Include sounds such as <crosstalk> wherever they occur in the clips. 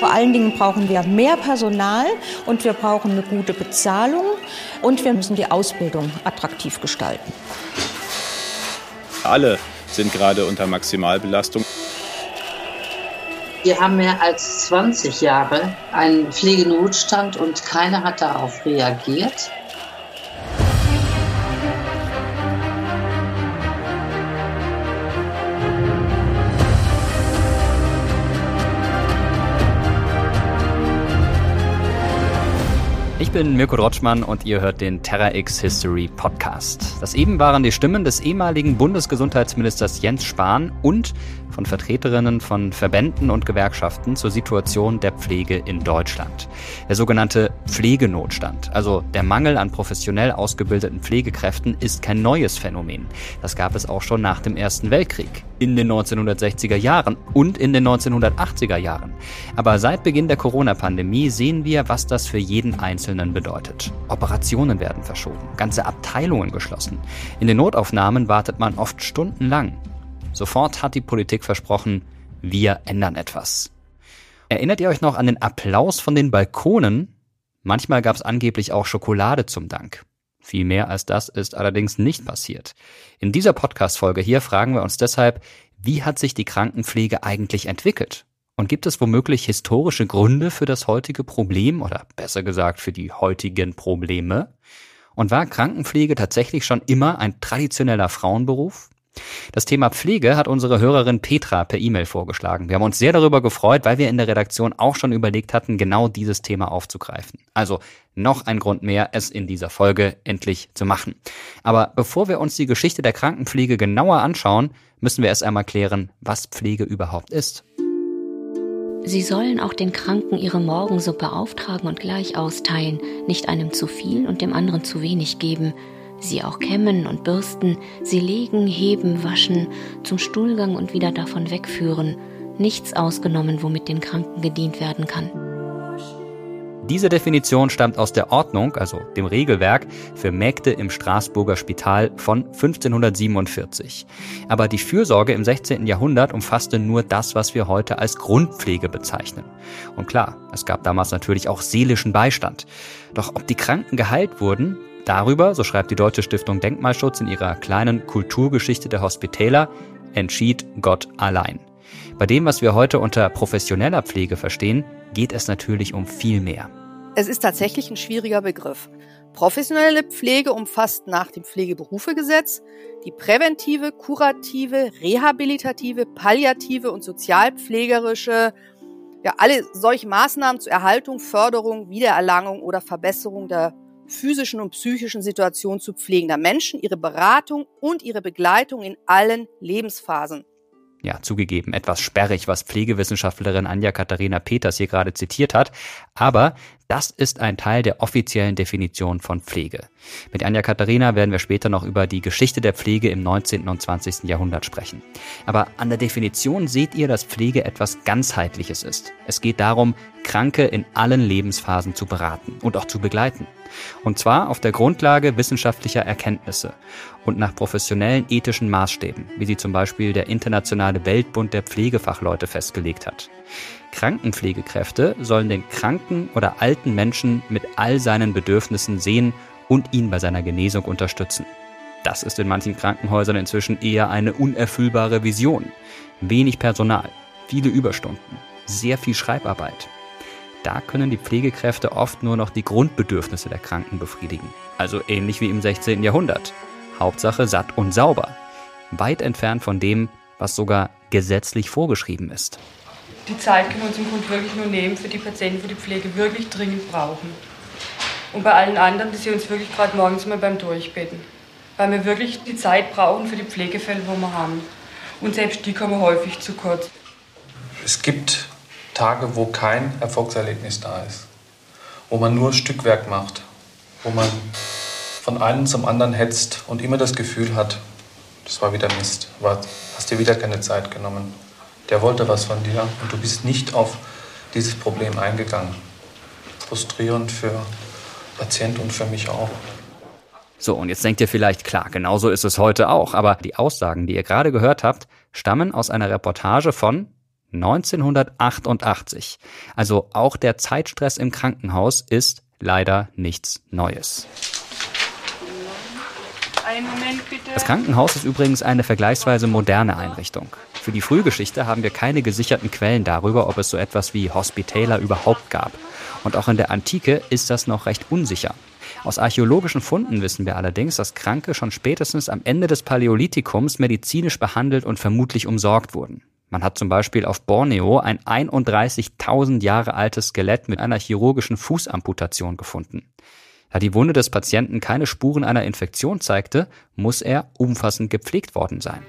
Vor allen Dingen brauchen wir mehr Personal und wir brauchen eine gute Bezahlung und wir müssen die Ausbildung attraktiv gestalten. Alle sind gerade unter Maximalbelastung. Wir haben mehr als 20 Jahre einen Pflegenotstand und keiner hat darauf reagiert. Ich bin Mirko Drotschmann und ihr hört den Terra X History Podcast. Das eben waren die Stimmen des ehemaligen Bundesgesundheitsministers Jens Spahn und von Vertreterinnen von Verbänden und Gewerkschaften zur Situation der Pflege in Deutschland. Der sogenannte Pflegenotstand, also der Mangel an professionell ausgebildeten Pflegekräften, ist kein neues Phänomen. Das gab es auch schon nach dem Ersten Weltkrieg, in den 1960er Jahren und in den 1980er Jahren. Aber seit Beginn der Corona-Pandemie sehen wir, was das für jeden Einzelnen bedeutet. Operationen werden verschoben, ganze Abteilungen geschlossen. In den Notaufnahmen wartet man oft stundenlang. Sofort hat die Politik versprochen, wir ändern etwas. Erinnert ihr euch noch an den Applaus von den Balkonen? Manchmal gab es angeblich auch Schokolade zum Dank. Viel mehr als das ist allerdings nicht passiert. In dieser Podcast-Folge hier fragen wir uns deshalb, wie hat sich die Krankenpflege eigentlich entwickelt? Und gibt es womöglich historische Gründe für das heutige Problem oder besser gesagt für die heutigen Probleme? Und war Krankenpflege tatsächlich schon immer ein traditioneller Frauenberuf? Das Thema Pflege hat unsere Hörerin Petra per E-Mail vorgeschlagen. Wir haben uns sehr darüber gefreut, weil wir in der Redaktion auch schon überlegt hatten, genau dieses Thema aufzugreifen. Also noch ein Grund mehr, es in dieser Folge endlich zu machen. Aber bevor wir uns die Geschichte der Krankenpflege genauer anschauen, müssen wir erst einmal klären, was Pflege überhaupt ist. Sie sollen auch den Kranken ihre Morgensuppe auftragen und gleich austeilen, nicht einem zu viel und dem anderen zu wenig geben sie auch kämmen und bürsten, sie legen, heben, waschen, zum Stuhlgang und wieder davon wegführen, nichts ausgenommen, womit den Kranken gedient werden kann. Diese Definition stammt aus der Ordnung, also dem Regelwerk für Mägde im Straßburger Spital von 1547. Aber die Fürsorge im 16. Jahrhundert umfasste nur das, was wir heute als Grundpflege bezeichnen. Und klar, es gab damals natürlich auch seelischen Beistand. Doch ob die Kranken geheilt wurden, Darüber, so schreibt die Deutsche Stiftung Denkmalschutz in ihrer kleinen Kulturgeschichte der Hospitäler, entschied Gott allein. Bei dem, was wir heute unter professioneller Pflege verstehen, geht es natürlich um viel mehr. Es ist tatsächlich ein schwieriger Begriff. Professionelle Pflege umfasst nach dem Pflegeberufegesetz die präventive, kurative, rehabilitative, palliative und sozialpflegerische, ja, alle solche Maßnahmen zur Erhaltung, Förderung, Wiedererlangung oder Verbesserung der physischen und psychischen Situation zu pflegender Menschen, ihre Beratung und ihre Begleitung in allen Lebensphasen. Ja, zugegeben, etwas sperrig, was Pflegewissenschaftlerin Anja Katharina Peters hier gerade zitiert hat. Aber das ist ein Teil der offiziellen Definition von Pflege. Mit Anja Katharina werden wir später noch über die Geschichte der Pflege im 19. und 20. Jahrhundert sprechen. Aber an der Definition seht ihr, dass Pflege etwas ganzheitliches ist. Es geht darum, Kranke in allen Lebensphasen zu beraten und auch zu begleiten. Und zwar auf der Grundlage wissenschaftlicher Erkenntnisse und nach professionellen ethischen Maßstäben, wie sie zum Beispiel der Internationale Weltbund der Pflegefachleute festgelegt hat. Krankenpflegekräfte sollen den kranken oder alten Menschen mit all seinen Bedürfnissen sehen und ihn bei seiner Genesung unterstützen. Das ist in manchen Krankenhäusern inzwischen eher eine unerfüllbare Vision. Wenig Personal, viele Überstunden, sehr viel Schreibarbeit. Da können die Pflegekräfte oft nur noch die Grundbedürfnisse der Kranken befriedigen. Also ähnlich wie im 16. Jahrhundert. Hauptsache satt und sauber. Weit entfernt von dem, was sogar gesetzlich vorgeschrieben ist. Die Zeit können wir uns im Grunde wirklich nur nehmen für die Patienten, die die Pflege wirklich dringend brauchen. Und bei allen anderen, die sie uns wirklich gerade morgens mal beim Durchbeten. Weil wir wirklich die Zeit brauchen für die Pflegefälle, wo wir haben. Und selbst die kommen häufig zu kurz. Es gibt Tage, wo kein Erfolgserlebnis da ist. Wo man nur Stückwerk macht. Wo man von einem zum anderen hetzt und immer das Gefühl hat, das war wieder Mist. Hast dir wieder keine Zeit genommen der wollte was von dir und du bist nicht auf dieses Problem eingegangen. Frustrierend für Patient und für mich auch. So, und jetzt denkt ihr vielleicht, klar, genauso ist es heute auch. Aber die Aussagen, die ihr gerade gehört habt, stammen aus einer Reportage von 1988. Also auch der Zeitstress im Krankenhaus ist leider nichts Neues. Das Krankenhaus ist übrigens eine vergleichsweise moderne Einrichtung. Für die Frühgeschichte haben wir keine gesicherten Quellen darüber, ob es so etwas wie Hospitaler überhaupt gab. Und auch in der Antike ist das noch recht unsicher. Aus archäologischen Funden wissen wir allerdings, dass Kranke schon spätestens am Ende des Paläolithikums medizinisch behandelt und vermutlich umsorgt wurden. Man hat zum Beispiel auf Borneo ein 31.000 Jahre altes Skelett mit einer chirurgischen Fußamputation gefunden. Da die Wunde des Patienten keine Spuren einer Infektion zeigte, muss er umfassend gepflegt worden sein.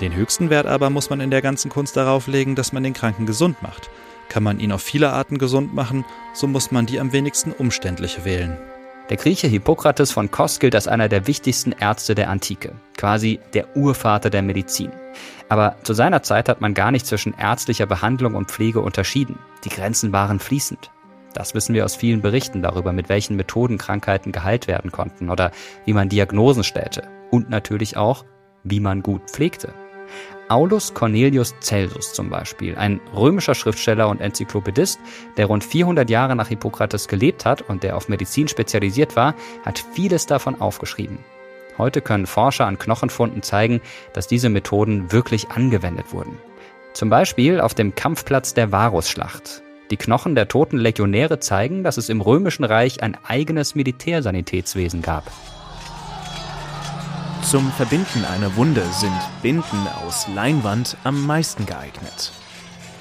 Den höchsten Wert aber muss man in der ganzen Kunst darauf legen, dass man den Kranken gesund macht. Kann man ihn auf viele Arten gesund machen, so muss man die am wenigsten umständliche wählen. Der Grieche Hippokrates von Kos gilt als einer der wichtigsten Ärzte der Antike, quasi der Urvater der Medizin. Aber zu seiner Zeit hat man gar nicht zwischen ärztlicher Behandlung und Pflege unterschieden. Die Grenzen waren fließend. Das wissen wir aus vielen Berichten darüber, mit welchen Methoden Krankheiten geheilt werden konnten oder wie man Diagnosen stellte. Und natürlich auch, wie man gut pflegte. Aulus Cornelius Celsus zum Beispiel, ein römischer Schriftsteller und Enzyklopädist, der rund 400 Jahre nach Hippokrates gelebt hat und der auf Medizin spezialisiert war, hat vieles davon aufgeschrieben. Heute können Forscher an Knochenfunden zeigen, dass diese Methoden wirklich angewendet wurden. Zum Beispiel auf dem Kampfplatz der Varusschlacht. Die Knochen der toten Legionäre zeigen, dass es im Römischen Reich ein eigenes Militärsanitätswesen gab. Zum Verbinden einer Wunde sind Binden aus Leinwand am meisten geeignet.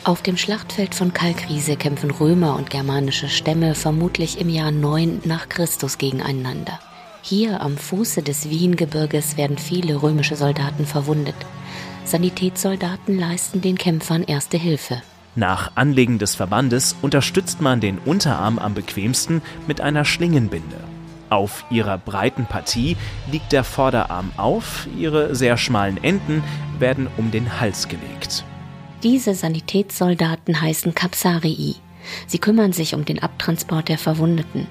Auf dem Schlachtfeld von Kalkriese kämpfen Römer und germanische Stämme vermutlich im Jahr 9 nach Christus gegeneinander. Hier am Fuße des Wiengebirges werden viele römische Soldaten verwundet. Sanitätssoldaten leisten den Kämpfern erste Hilfe. Nach Anlegen des Verbandes unterstützt man den Unterarm am bequemsten mit einer Schlingenbinde. Auf ihrer breiten Partie liegt der Vorderarm auf, ihre sehr schmalen Enden werden um den Hals gelegt. Diese Sanitätssoldaten heißen Kapsarii. Sie kümmern sich um den Abtransport der Verwundeten.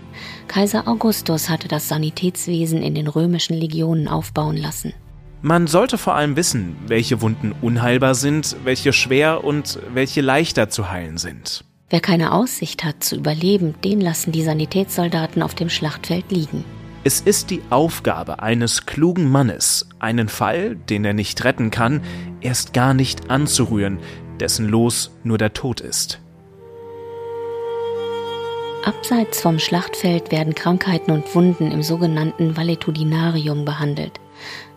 Kaiser Augustus hatte das Sanitätswesen in den römischen Legionen aufbauen lassen. Man sollte vor allem wissen, welche Wunden unheilbar sind, welche schwer und welche leichter zu heilen sind. Wer keine Aussicht hat zu überleben, den lassen die Sanitätssoldaten auf dem Schlachtfeld liegen. Es ist die Aufgabe eines klugen Mannes, einen Fall, den er nicht retten kann, erst gar nicht anzurühren, dessen Los nur der Tod ist. Abseits vom Schlachtfeld werden Krankheiten und Wunden im sogenannten Valetudinarium behandelt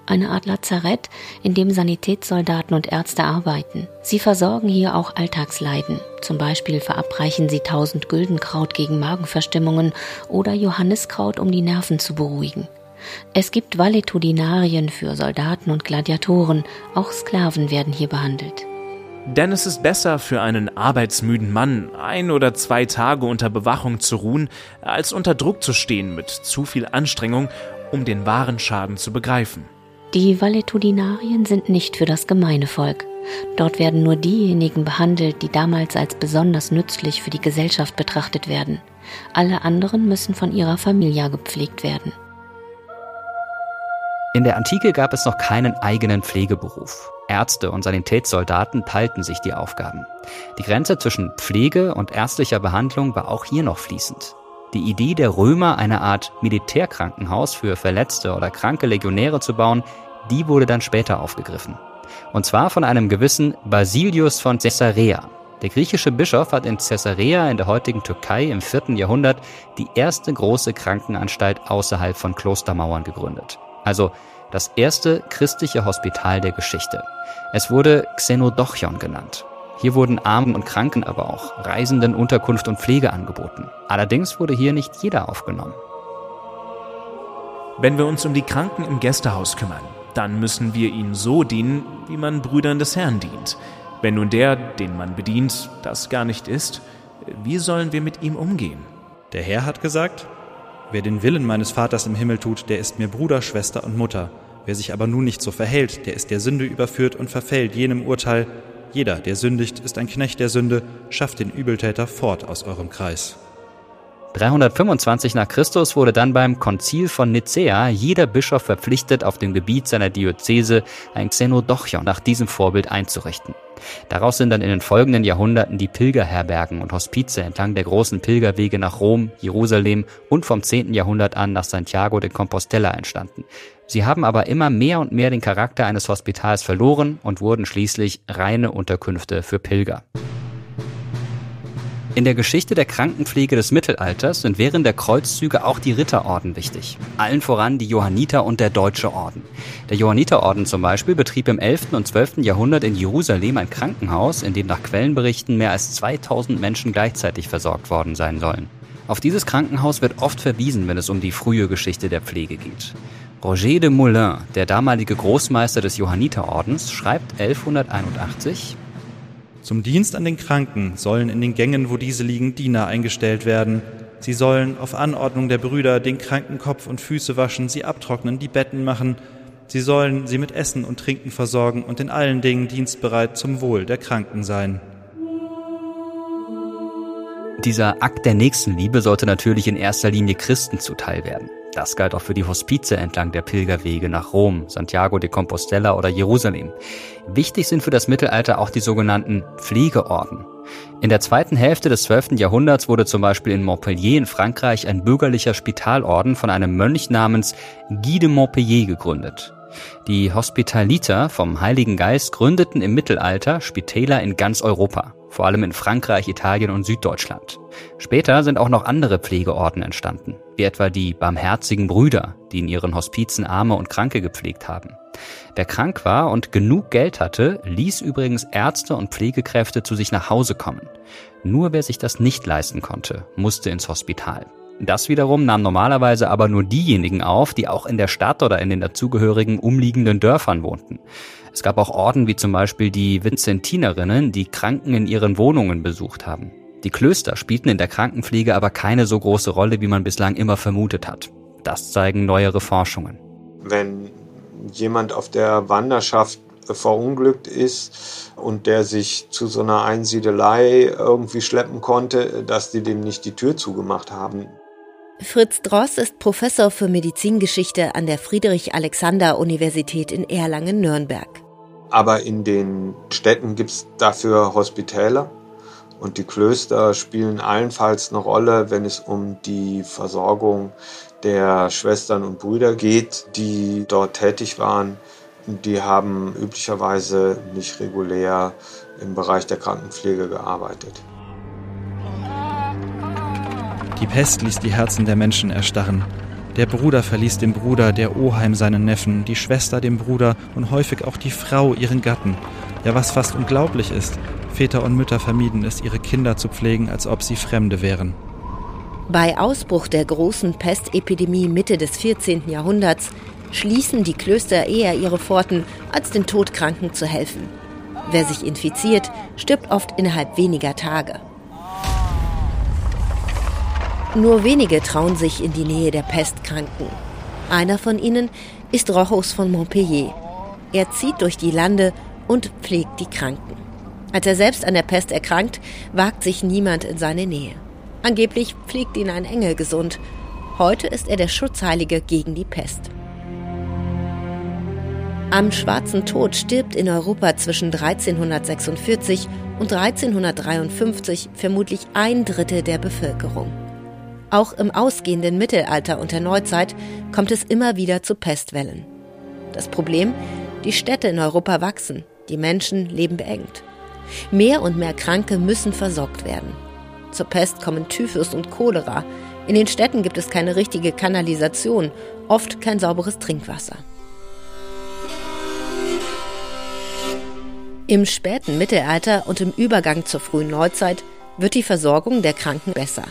eine Art Lazarett, in dem Sanitätssoldaten und Ärzte arbeiten. Sie versorgen hier auch Alltagsleiden. Zum Beispiel verabreichen sie tausend Güldenkraut gegen Magenverstimmungen oder Johanniskraut, um die Nerven zu beruhigen. Es gibt Valetudinarien für Soldaten und Gladiatoren, auch Sklaven werden hier behandelt. Denn es ist besser für einen arbeitsmüden Mann, ein oder zwei Tage unter Bewachung zu ruhen, als unter Druck zu stehen mit zu viel Anstrengung, um den wahren Schaden zu begreifen. Die Valetudinarien sind nicht für das gemeine Volk. Dort werden nur diejenigen behandelt, die damals als besonders nützlich für die Gesellschaft betrachtet werden. Alle anderen müssen von ihrer Familie gepflegt werden. In der Antike gab es noch keinen eigenen Pflegeberuf. Ärzte und Sanitätssoldaten teilten sich die Aufgaben. Die Grenze zwischen Pflege und ärztlicher Behandlung war auch hier noch fließend. Die Idee der Römer, eine Art Militärkrankenhaus für verletzte oder kranke Legionäre zu bauen, die wurde dann später aufgegriffen. Und zwar von einem gewissen Basilius von Caesarea. Der griechische Bischof hat in Caesarea in der heutigen Türkei im vierten Jahrhundert die erste große Krankenanstalt außerhalb von Klostermauern gegründet. Also das erste christliche Hospital der Geschichte. Es wurde Xenodochion genannt hier wurden Armen und Kranken, aber auch Reisenden Unterkunft und Pflege angeboten. Allerdings wurde hier nicht jeder aufgenommen. Wenn wir uns um die Kranken im Gästehaus kümmern, dann müssen wir ihnen so dienen, wie man Brüdern des Herrn dient. Wenn nun der, den man bedient, das gar nicht ist, wie sollen wir mit ihm umgehen? Der Herr hat gesagt, wer den Willen meines Vaters im Himmel tut, der ist mir Bruder, Schwester und Mutter. Wer sich aber nun nicht so verhält, der ist der Sünde überführt und verfällt jenem Urteil, jeder, der sündigt, ist ein Knecht der Sünde, schafft den Übeltäter fort aus eurem Kreis. 325 nach Christus wurde dann beim Konzil von Nicäa jeder Bischof verpflichtet, auf dem Gebiet seiner Diözese ein Xenodochion nach diesem Vorbild einzurichten. Daraus sind dann in den folgenden Jahrhunderten die Pilgerherbergen und Hospize entlang der großen Pilgerwege nach Rom, Jerusalem und vom 10. Jahrhundert an nach Santiago de Compostela entstanden. Sie haben aber immer mehr und mehr den Charakter eines Hospitals verloren und wurden schließlich reine Unterkünfte für Pilger. In der Geschichte der Krankenpflege des Mittelalters sind während der Kreuzzüge auch die Ritterorden wichtig. Allen voran die Johanniter und der Deutsche Orden. Der Johanniterorden zum Beispiel betrieb im 11. und 12. Jahrhundert in Jerusalem ein Krankenhaus, in dem nach Quellenberichten mehr als 2000 Menschen gleichzeitig versorgt worden sein sollen. Auf dieses Krankenhaus wird oft verwiesen, wenn es um die frühe Geschichte der Pflege geht. Roger de Moulin, der damalige Großmeister des Johanniterordens, schreibt 1181, zum Dienst an den Kranken sollen in den Gängen, wo diese liegen, Diener eingestellt werden. Sie sollen auf Anordnung der Brüder den Kranken Kopf und Füße waschen, sie abtrocknen, die Betten machen. Sie sollen sie mit Essen und Trinken versorgen und in allen Dingen dienstbereit zum Wohl der Kranken sein. Dieser Akt der Nächstenliebe sollte natürlich in erster Linie Christen zuteil werden. Das galt auch für die Hospize entlang der Pilgerwege nach Rom, Santiago de Compostela oder Jerusalem. Wichtig sind für das Mittelalter auch die sogenannten Pflegeorden. In der zweiten Hälfte des 12. Jahrhunderts wurde zum Beispiel in Montpellier in Frankreich ein bürgerlicher Spitalorden von einem Mönch namens Guy de Montpellier gegründet. Die Hospitaliter vom Heiligen Geist gründeten im Mittelalter Spitäler in ganz Europa, vor allem in Frankreich, Italien und Süddeutschland. Später sind auch noch andere Pflegeorden entstanden, wie etwa die Barmherzigen Brüder, die in ihren Hospizen Arme und Kranke gepflegt haben. Wer krank war und genug Geld hatte, ließ übrigens Ärzte und Pflegekräfte zu sich nach Hause kommen. Nur wer sich das nicht leisten konnte, musste ins Hospital. Das wiederum nahm normalerweise aber nur diejenigen auf, die auch in der Stadt oder in den dazugehörigen umliegenden Dörfern wohnten. Es gab auch Orden wie zum Beispiel die Vinzentinerinnen, die Kranken in ihren Wohnungen besucht haben. Die Klöster spielten in der Krankenpflege aber keine so große Rolle, wie man bislang immer vermutet hat. Das zeigen neuere Forschungen. Wenn jemand auf der Wanderschaft verunglückt ist und der sich zu so einer Einsiedelei irgendwie schleppen konnte, dass die dem nicht die Tür zugemacht haben. Fritz Dross ist Professor für Medizingeschichte an der Friedrich-Alexander-Universität in Erlangen-Nürnberg. Aber in den Städten gibt es dafür Hospitäler und die Klöster spielen allenfalls eine Rolle, wenn es um die Versorgung der Schwestern und Brüder geht, die dort tätig waren. Die haben üblicherweise nicht regulär im Bereich der Krankenpflege gearbeitet. Die Pest ließ die Herzen der Menschen erstarren. Der Bruder verließ den Bruder, der Oheim seinen Neffen, die Schwester den Bruder und häufig auch die Frau ihren Gatten. Ja, was fast unglaublich ist, Väter und Mütter vermieden es, ihre Kinder zu pflegen, als ob sie Fremde wären. Bei Ausbruch der großen Pestepidemie Mitte des 14. Jahrhunderts schließen die Klöster eher ihre Pforten, als den Todkranken zu helfen. Wer sich infiziert, stirbt oft innerhalb weniger Tage. Nur wenige trauen sich in die Nähe der Pestkranken. Einer von ihnen ist Rochus von Montpellier. Er zieht durch die Lande und pflegt die Kranken. Als er selbst an der Pest erkrankt, wagt sich niemand in seine Nähe. Angeblich pflegt ihn ein Engel gesund. Heute ist er der Schutzheilige gegen die Pest. Am Schwarzen Tod stirbt in Europa zwischen 1346 und 1353 vermutlich ein Drittel der Bevölkerung. Auch im ausgehenden Mittelalter und der Neuzeit kommt es immer wieder zu Pestwellen. Das Problem? Die Städte in Europa wachsen, die Menschen leben beengt. Mehr und mehr Kranke müssen versorgt werden. Zur Pest kommen Typhus und Cholera. In den Städten gibt es keine richtige Kanalisation, oft kein sauberes Trinkwasser. Im späten Mittelalter und im Übergang zur frühen Neuzeit wird die Versorgung der Kranken besser.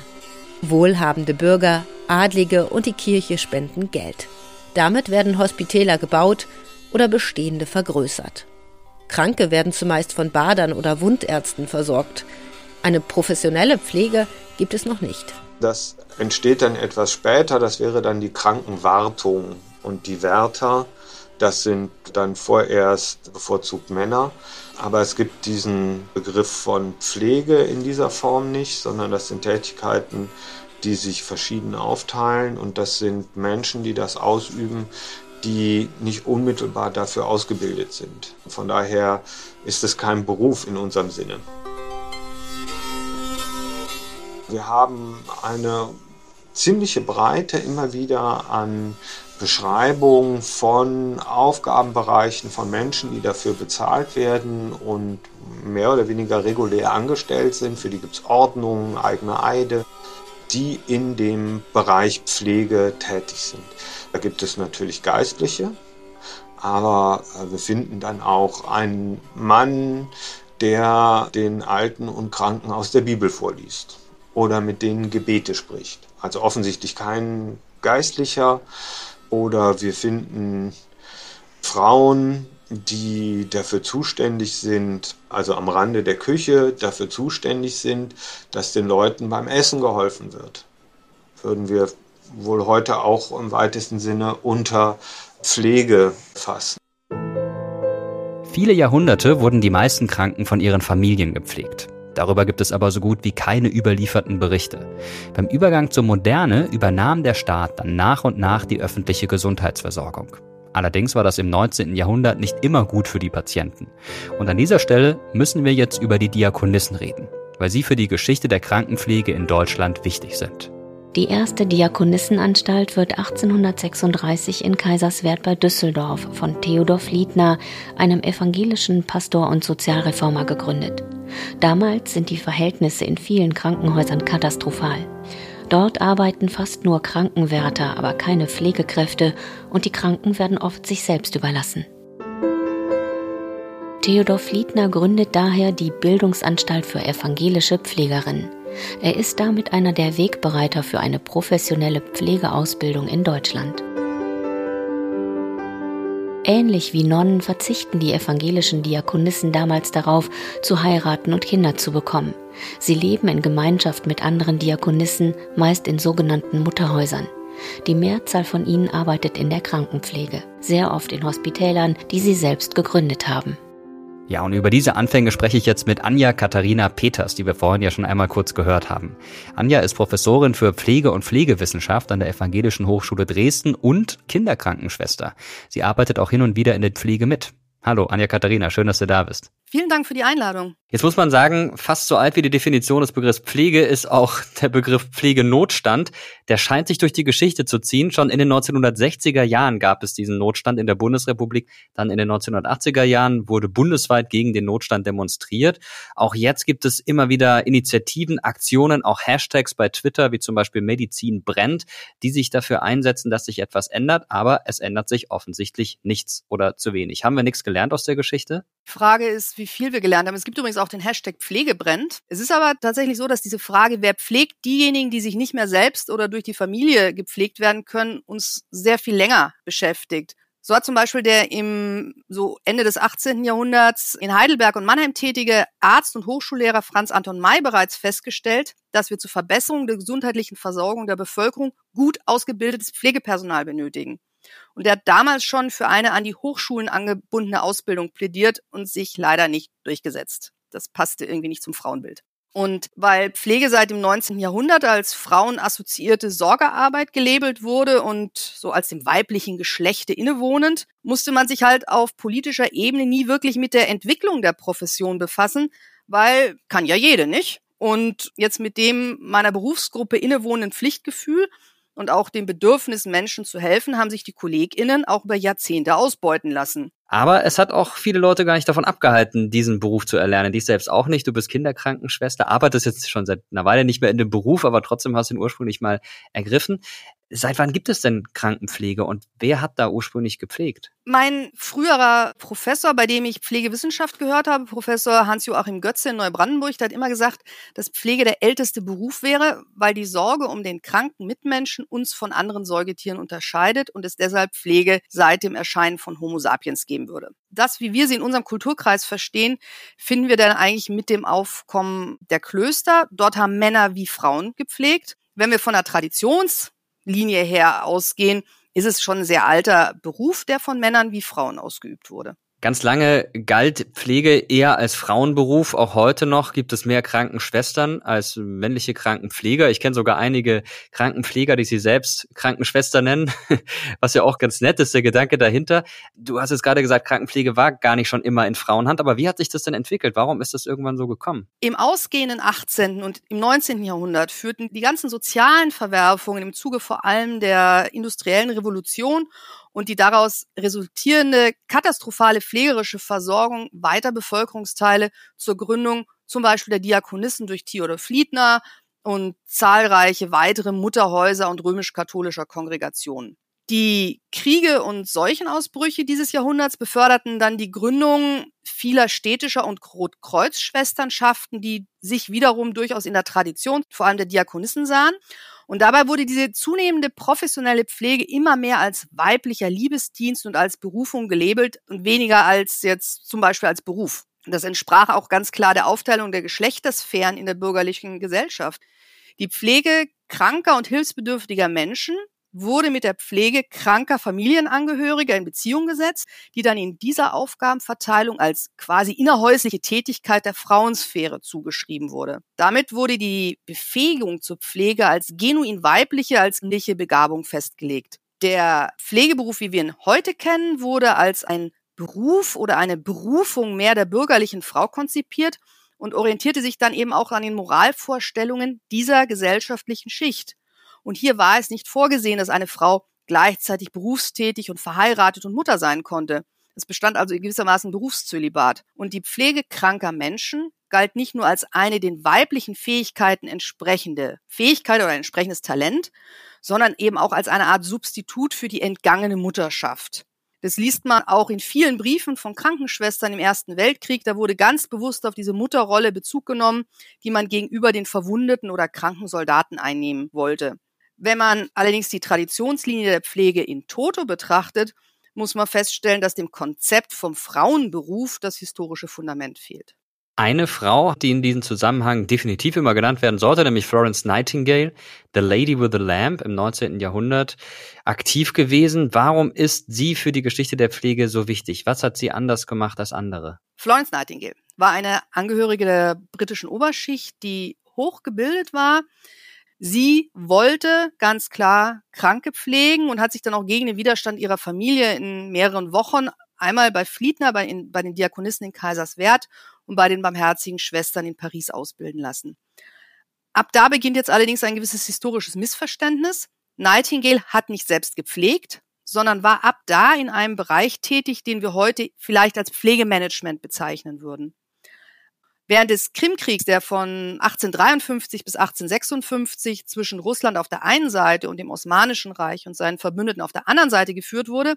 Wohlhabende Bürger, Adlige und die Kirche spenden Geld. Damit werden Hospitäler gebaut oder bestehende vergrößert. Kranke werden zumeist von Badern oder Wundärzten versorgt. Eine professionelle Pflege gibt es noch nicht. Das entsteht dann etwas später, das wäre dann die Krankenwartung. Und die Wärter, das sind dann vorerst bevorzugt Männer. Aber es gibt diesen Begriff von Pflege in dieser Form nicht, sondern das sind Tätigkeiten, die sich verschieden aufteilen. Und das sind Menschen, die das ausüben, die nicht unmittelbar dafür ausgebildet sind. Von daher ist es kein Beruf in unserem Sinne. Wir haben eine ziemliche Breite immer wieder an Beschreibungen von Aufgabenbereichen von Menschen, die dafür bezahlt werden und mehr oder weniger regulär angestellt sind. Für die gibt es Ordnungen, eigene Eide, die in dem Bereich Pflege tätig sind. Da gibt es natürlich Geistliche, aber äh, wir finden dann auch einen Mann, der den Alten und Kranken aus der Bibel vorliest oder mit denen Gebete spricht. Also offensichtlich kein Geistlicher. Oder wir finden Frauen, die dafür zuständig sind, also am Rande der Küche dafür zuständig sind, dass den Leuten beim Essen geholfen wird. Würden wir wohl heute auch im weitesten Sinne unter Pflege fassen. Viele Jahrhunderte wurden die meisten Kranken von ihren Familien gepflegt. Darüber gibt es aber so gut wie keine überlieferten Berichte. Beim Übergang zur Moderne übernahm der Staat dann nach und nach die öffentliche Gesundheitsversorgung. Allerdings war das im 19. Jahrhundert nicht immer gut für die Patienten. Und an dieser Stelle müssen wir jetzt über die Diakonissen reden, weil sie für die Geschichte der Krankenpflege in Deutschland wichtig sind. Die erste Diakonissenanstalt wird 1836 in Kaiserswerth bei Düsseldorf von Theodor Fliedner, einem evangelischen Pastor und Sozialreformer, gegründet. Damals sind die Verhältnisse in vielen Krankenhäusern katastrophal. Dort arbeiten fast nur Krankenwärter, aber keine Pflegekräfte und die Kranken werden oft sich selbst überlassen. Theodor Fliedner gründet daher die Bildungsanstalt für evangelische Pflegerinnen. Er ist damit einer der Wegbereiter für eine professionelle Pflegeausbildung in Deutschland. Ähnlich wie Nonnen verzichten die evangelischen Diakonissen damals darauf, zu heiraten und Kinder zu bekommen. Sie leben in Gemeinschaft mit anderen Diakonissen, meist in sogenannten Mutterhäusern. Die Mehrzahl von ihnen arbeitet in der Krankenpflege, sehr oft in Hospitälern, die sie selbst gegründet haben. Ja, und über diese Anfänge spreche ich jetzt mit Anja Katharina Peters, die wir vorhin ja schon einmal kurz gehört haben. Anja ist Professorin für Pflege- und Pflegewissenschaft an der Evangelischen Hochschule Dresden und Kinderkrankenschwester. Sie arbeitet auch hin und wieder in der Pflege mit. Hallo, Anja Katharina, schön, dass du da bist. Vielen Dank für die Einladung. Jetzt muss man sagen, fast so alt wie die Definition des Begriffs Pflege ist auch <laughs> der Begriff Pflegenotstand. Der scheint sich durch die Geschichte zu ziehen. Schon in den 1960er Jahren gab es diesen Notstand in der Bundesrepublik. Dann in den 1980er Jahren wurde bundesweit gegen den Notstand demonstriert. Auch jetzt gibt es immer wieder Initiativen, Aktionen, auch Hashtags bei Twitter, wie zum Beispiel Medizin brennt, die sich dafür einsetzen, dass sich etwas ändert. Aber es ändert sich offensichtlich nichts oder zu wenig. Haben wir nichts gelernt aus der Geschichte? Frage ist, wie viel wir gelernt haben. Es gibt übrigens auch den Hashtag Pflegebrennt. Es ist aber tatsächlich so, dass diese Frage, wer pflegt diejenigen, die sich nicht mehr selbst oder durch die Familie gepflegt werden können, uns sehr viel länger beschäftigt. So hat zum Beispiel der im so Ende des 18. Jahrhunderts in Heidelberg und Mannheim tätige Arzt und Hochschullehrer Franz Anton May bereits festgestellt, dass wir zur Verbesserung der gesundheitlichen Versorgung der Bevölkerung gut ausgebildetes Pflegepersonal benötigen. Und er hat damals schon für eine an die Hochschulen angebundene Ausbildung plädiert und sich leider nicht durchgesetzt. Das passte irgendwie nicht zum Frauenbild. Und weil Pflege seit dem 19. Jahrhundert als frauenassoziierte Sorgearbeit gelabelt wurde und so als dem weiblichen Geschlechte innewohnend, musste man sich halt auf politischer Ebene nie wirklich mit der Entwicklung der Profession befassen, weil kann ja jede, nicht? Und jetzt mit dem meiner Berufsgruppe innewohnenden Pflichtgefühl und auch dem Bedürfnis, Menschen zu helfen, haben sich die KollegInnen auch über Jahrzehnte ausbeuten lassen. Aber es hat auch viele Leute gar nicht davon abgehalten, diesen Beruf zu erlernen. Dich selbst auch nicht. Du bist Kinderkrankenschwester, arbeitest jetzt schon seit einer Weile nicht mehr in dem Beruf, aber trotzdem hast du ihn ursprünglich mal ergriffen. Seit wann gibt es denn Krankenpflege und wer hat da ursprünglich gepflegt? Mein früherer Professor, bei dem ich Pflegewissenschaft gehört habe, Professor Hans-Joachim Götze in Neubrandenburg, der hat immer gesagt, dass Pflege der älteste Beruf wäre, weil die Sorge um den kranken Mitmenschen uns von anderen Säugetieren unterscheidet und es deshalb Pflege seit dem Erscheinen von Homo sapiens geben würde. Das, wie wir sie in unserem Kulturkreis verstehen, finden wir dann eigentlich mit dem Aufkommen der Klöster. Dort haben Männer wie Frauen gepflegt. Wenn wir von der Traditions Linie her ausgehen, ist es schon ein sehr alter Beruf, der von Männern wie Frauen ausgeübt wurde. Ganz lange galt Pflege eher als Frauenberuf. Auch heute noch gibt es mehr Krankenschwestern als männliche Krankenpfleger. Ich kenne sogar einige Krankenpfleger, die sie selbst Krankenschwester nennen, <laughs> was ja auch ganz nett ist, der Gedanke dahinter. Du hast jetzt gerade gesagt, Krankenpflege war gar nicht schon immer in Frauenhand. Aber wie hat sich das denn entwickelt? Warum ist das irgendwann so gekommen? Im ausgehenden 18. und im 19. Jahrhundert führten die ganzen sozialen Verwerfungen im Zuge vor allem der industriellen Revolution und die daraus resultierende katastrophale pflegerische Versorgung weiter Bevölkerungsteile zur Gründung zum Beispiel der Diakonissen durch Theodor Fliedner und zahlreiche weitere Mutterhäuser und römisch-katholischer Kongregationen. Die Kriege und Seuchenausbrüche dieses Jahrhunderts beförderten dann die Gründung vieler städtischer und Rotkreuzschwesternschaften, die sich wiederum durchaus in der Tradition, vor allem der Diakonissen sahen. Und dabei wurde diese zunehmende professionelle Pflege immer mehr als weiblicher Liebesdienst und als Berufung gelabelt und weniger als jetzt zum Beispiel als Beruf. Das entsprach auch ganz klar der Aufteilung der Geschlechtersphären in der bürgerlichen Gesellschaft. Die Pflege kranker und hilfsbedürftiger Menschen wurde mit der Pflege kranker Familienangehöriger in Beziehung gesetzt, die dann in dieser Aufgabenverteilung als quasi innerhäusliche Tätigkeit der Frauensphäre zugeschrieben wurde. Damit wurde die Befähigung zur Pflege als genuin weibliche, als männliche Begabung festgelegt. Der Pflegeberuf, wie wir ihn heute kennen, wurde als ein Beruf oder eine Berufung mehr der bürgerlichen Frau konzipiert und orientierte sich dann eben auch an den Moralvorstellungen dieser gesellschaftlichen Schicht. Und hier war es nicht vorgesehen, dass eine Frau gleichzeitig berufstätig und verheiratet und Mutter sein konnte. Es bestand also gewissermaßen Berufszölibat. Und die Pflege kranker Menschen galt nicht nur als eine den weiblichen Fähigkeiten entsprechende Fähigkeit oder ein entsprechendes Talent, sondern eben auch als eine Art Substitut für die entgangene Mutterschaft. Das liest man auch in vielen Briefen von Krankenschwestern im Ersten Weltkrieg. Da wurde ganz bewusst auf diese Mutterrolle Bezug genommen, die man gegenüber den verwundeten oder kranken Soldaten einnehmen wollte. Wenn man allerdings die Traditionslinie der Pflege in Toto betrachtet, muss man feststellen, dass dem Konzept vom Frauenberuf das historische Fundament fehlt. Eine Frau, die in diesem Zusammenhang definitiv immer genannt werden sollte, nämlich Florence Nightingale, The Lady with the Lamp im 19. Jahrhundert, aktiv gewesen. Warum ist sie für die Geschichte der Pflege so wichtig? Was hat sie anders gemacht als andere? Florence Nightingale war eine Angehörige der britischen Oberschicht, die hochgebildet war, Sie wollte ganz klar Kranke pflegen und hat sich dann auch gegen den Widerstand ihrer Familie in mehreren Wochen einmal bei Fliedner, bei, in, bei den Diakonissen in Kaiserswerth und bei den Barmherzigen Schwestern in Paris ausbilden lassen. Ab da beginnt jetzt allerdings ein gewisses historisches Missverständnis. Nightingale hat nicht selbst gepflegt, sondern war ab da in einem Bereich tätig, den wir heute vielleicht als Pflegemanagement bezeichnen würden. Während des Krimkriegs, der von 1853 bis 1856 zwischen Russland auf der einen Seite und dem Osmanischen Reich und seinen Verbündeten auf der anderen Seite geführt wurde,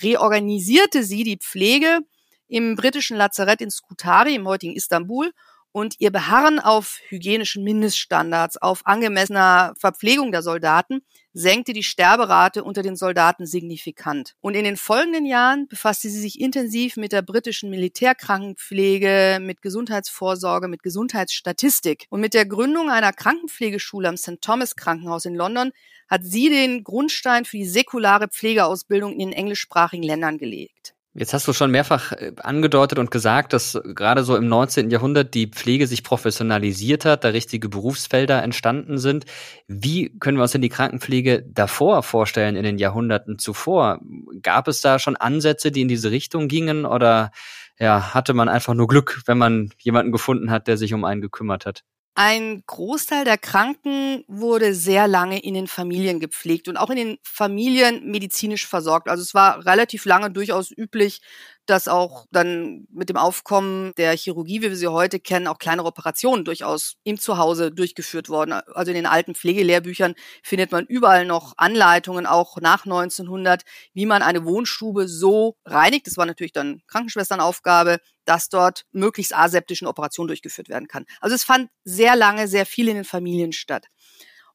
reorganisierte sie die Pflege im britischen Lazarett in Skutari im heutigen Istanbul und ihr Beharren auf hygienischen Mindeststandards, auf angemessener Verpflegung der Soldaten senkte die Sterberate unter den Soldaten signifikant. Und in den folgenden Jahren befasste sie sich intensiv mit der britischen Militärkrankenpflege, mit Gesundheitsvorsorge, mit Gesundheitsstatistik. Und mit der Gründung einer Krankenpflegeschule am St. Thomas Krankenhaus in London hat sie den Grundstein für die säkulare Pflegeausbildung in den englischsprachigen Ländern gelegt. Jetzt hast du schon mehrfach äh, angedeutet und gesagt, dass gerade so im 19. Jahrhundert die Pflege sich professionalisiert hat, da richtige Berufsfelder entstanden sind. Wie können wir uns denn die Krankenpflege davor vorstellen, in den Jahrhunderten zuvor? Gab es da schon Ansätze, die in diese Richtung gingen oder ja, hatte man einfach nur Glück, wenn man jemanden gefunden hat, der sich um einen gekümmert hat? Ein Großteil der Kranken wurde sehr lange in den Familien gepflegt und auch in den Familien medizinisch versorgt. Also es war relativ lange durchaus üblich, dass auch dann mit dem Aufkommen der Chirurgie, wie wir sie heute kennen, auch kleinere Operationen durchaus im Zuhause durchgeführt wurden. Also in den alten Pflegelehrbüchern findet man überall noch Anleitungen, auch nach 1900, wie man eine Wohnstube so reinigt. Das war natürlich dann Krankenschwesternaufgabe, dass dort möglichst aseptischen Operationen durchgeführt werden kann. Also es fand sehr lange sehr viel in den Familien statt.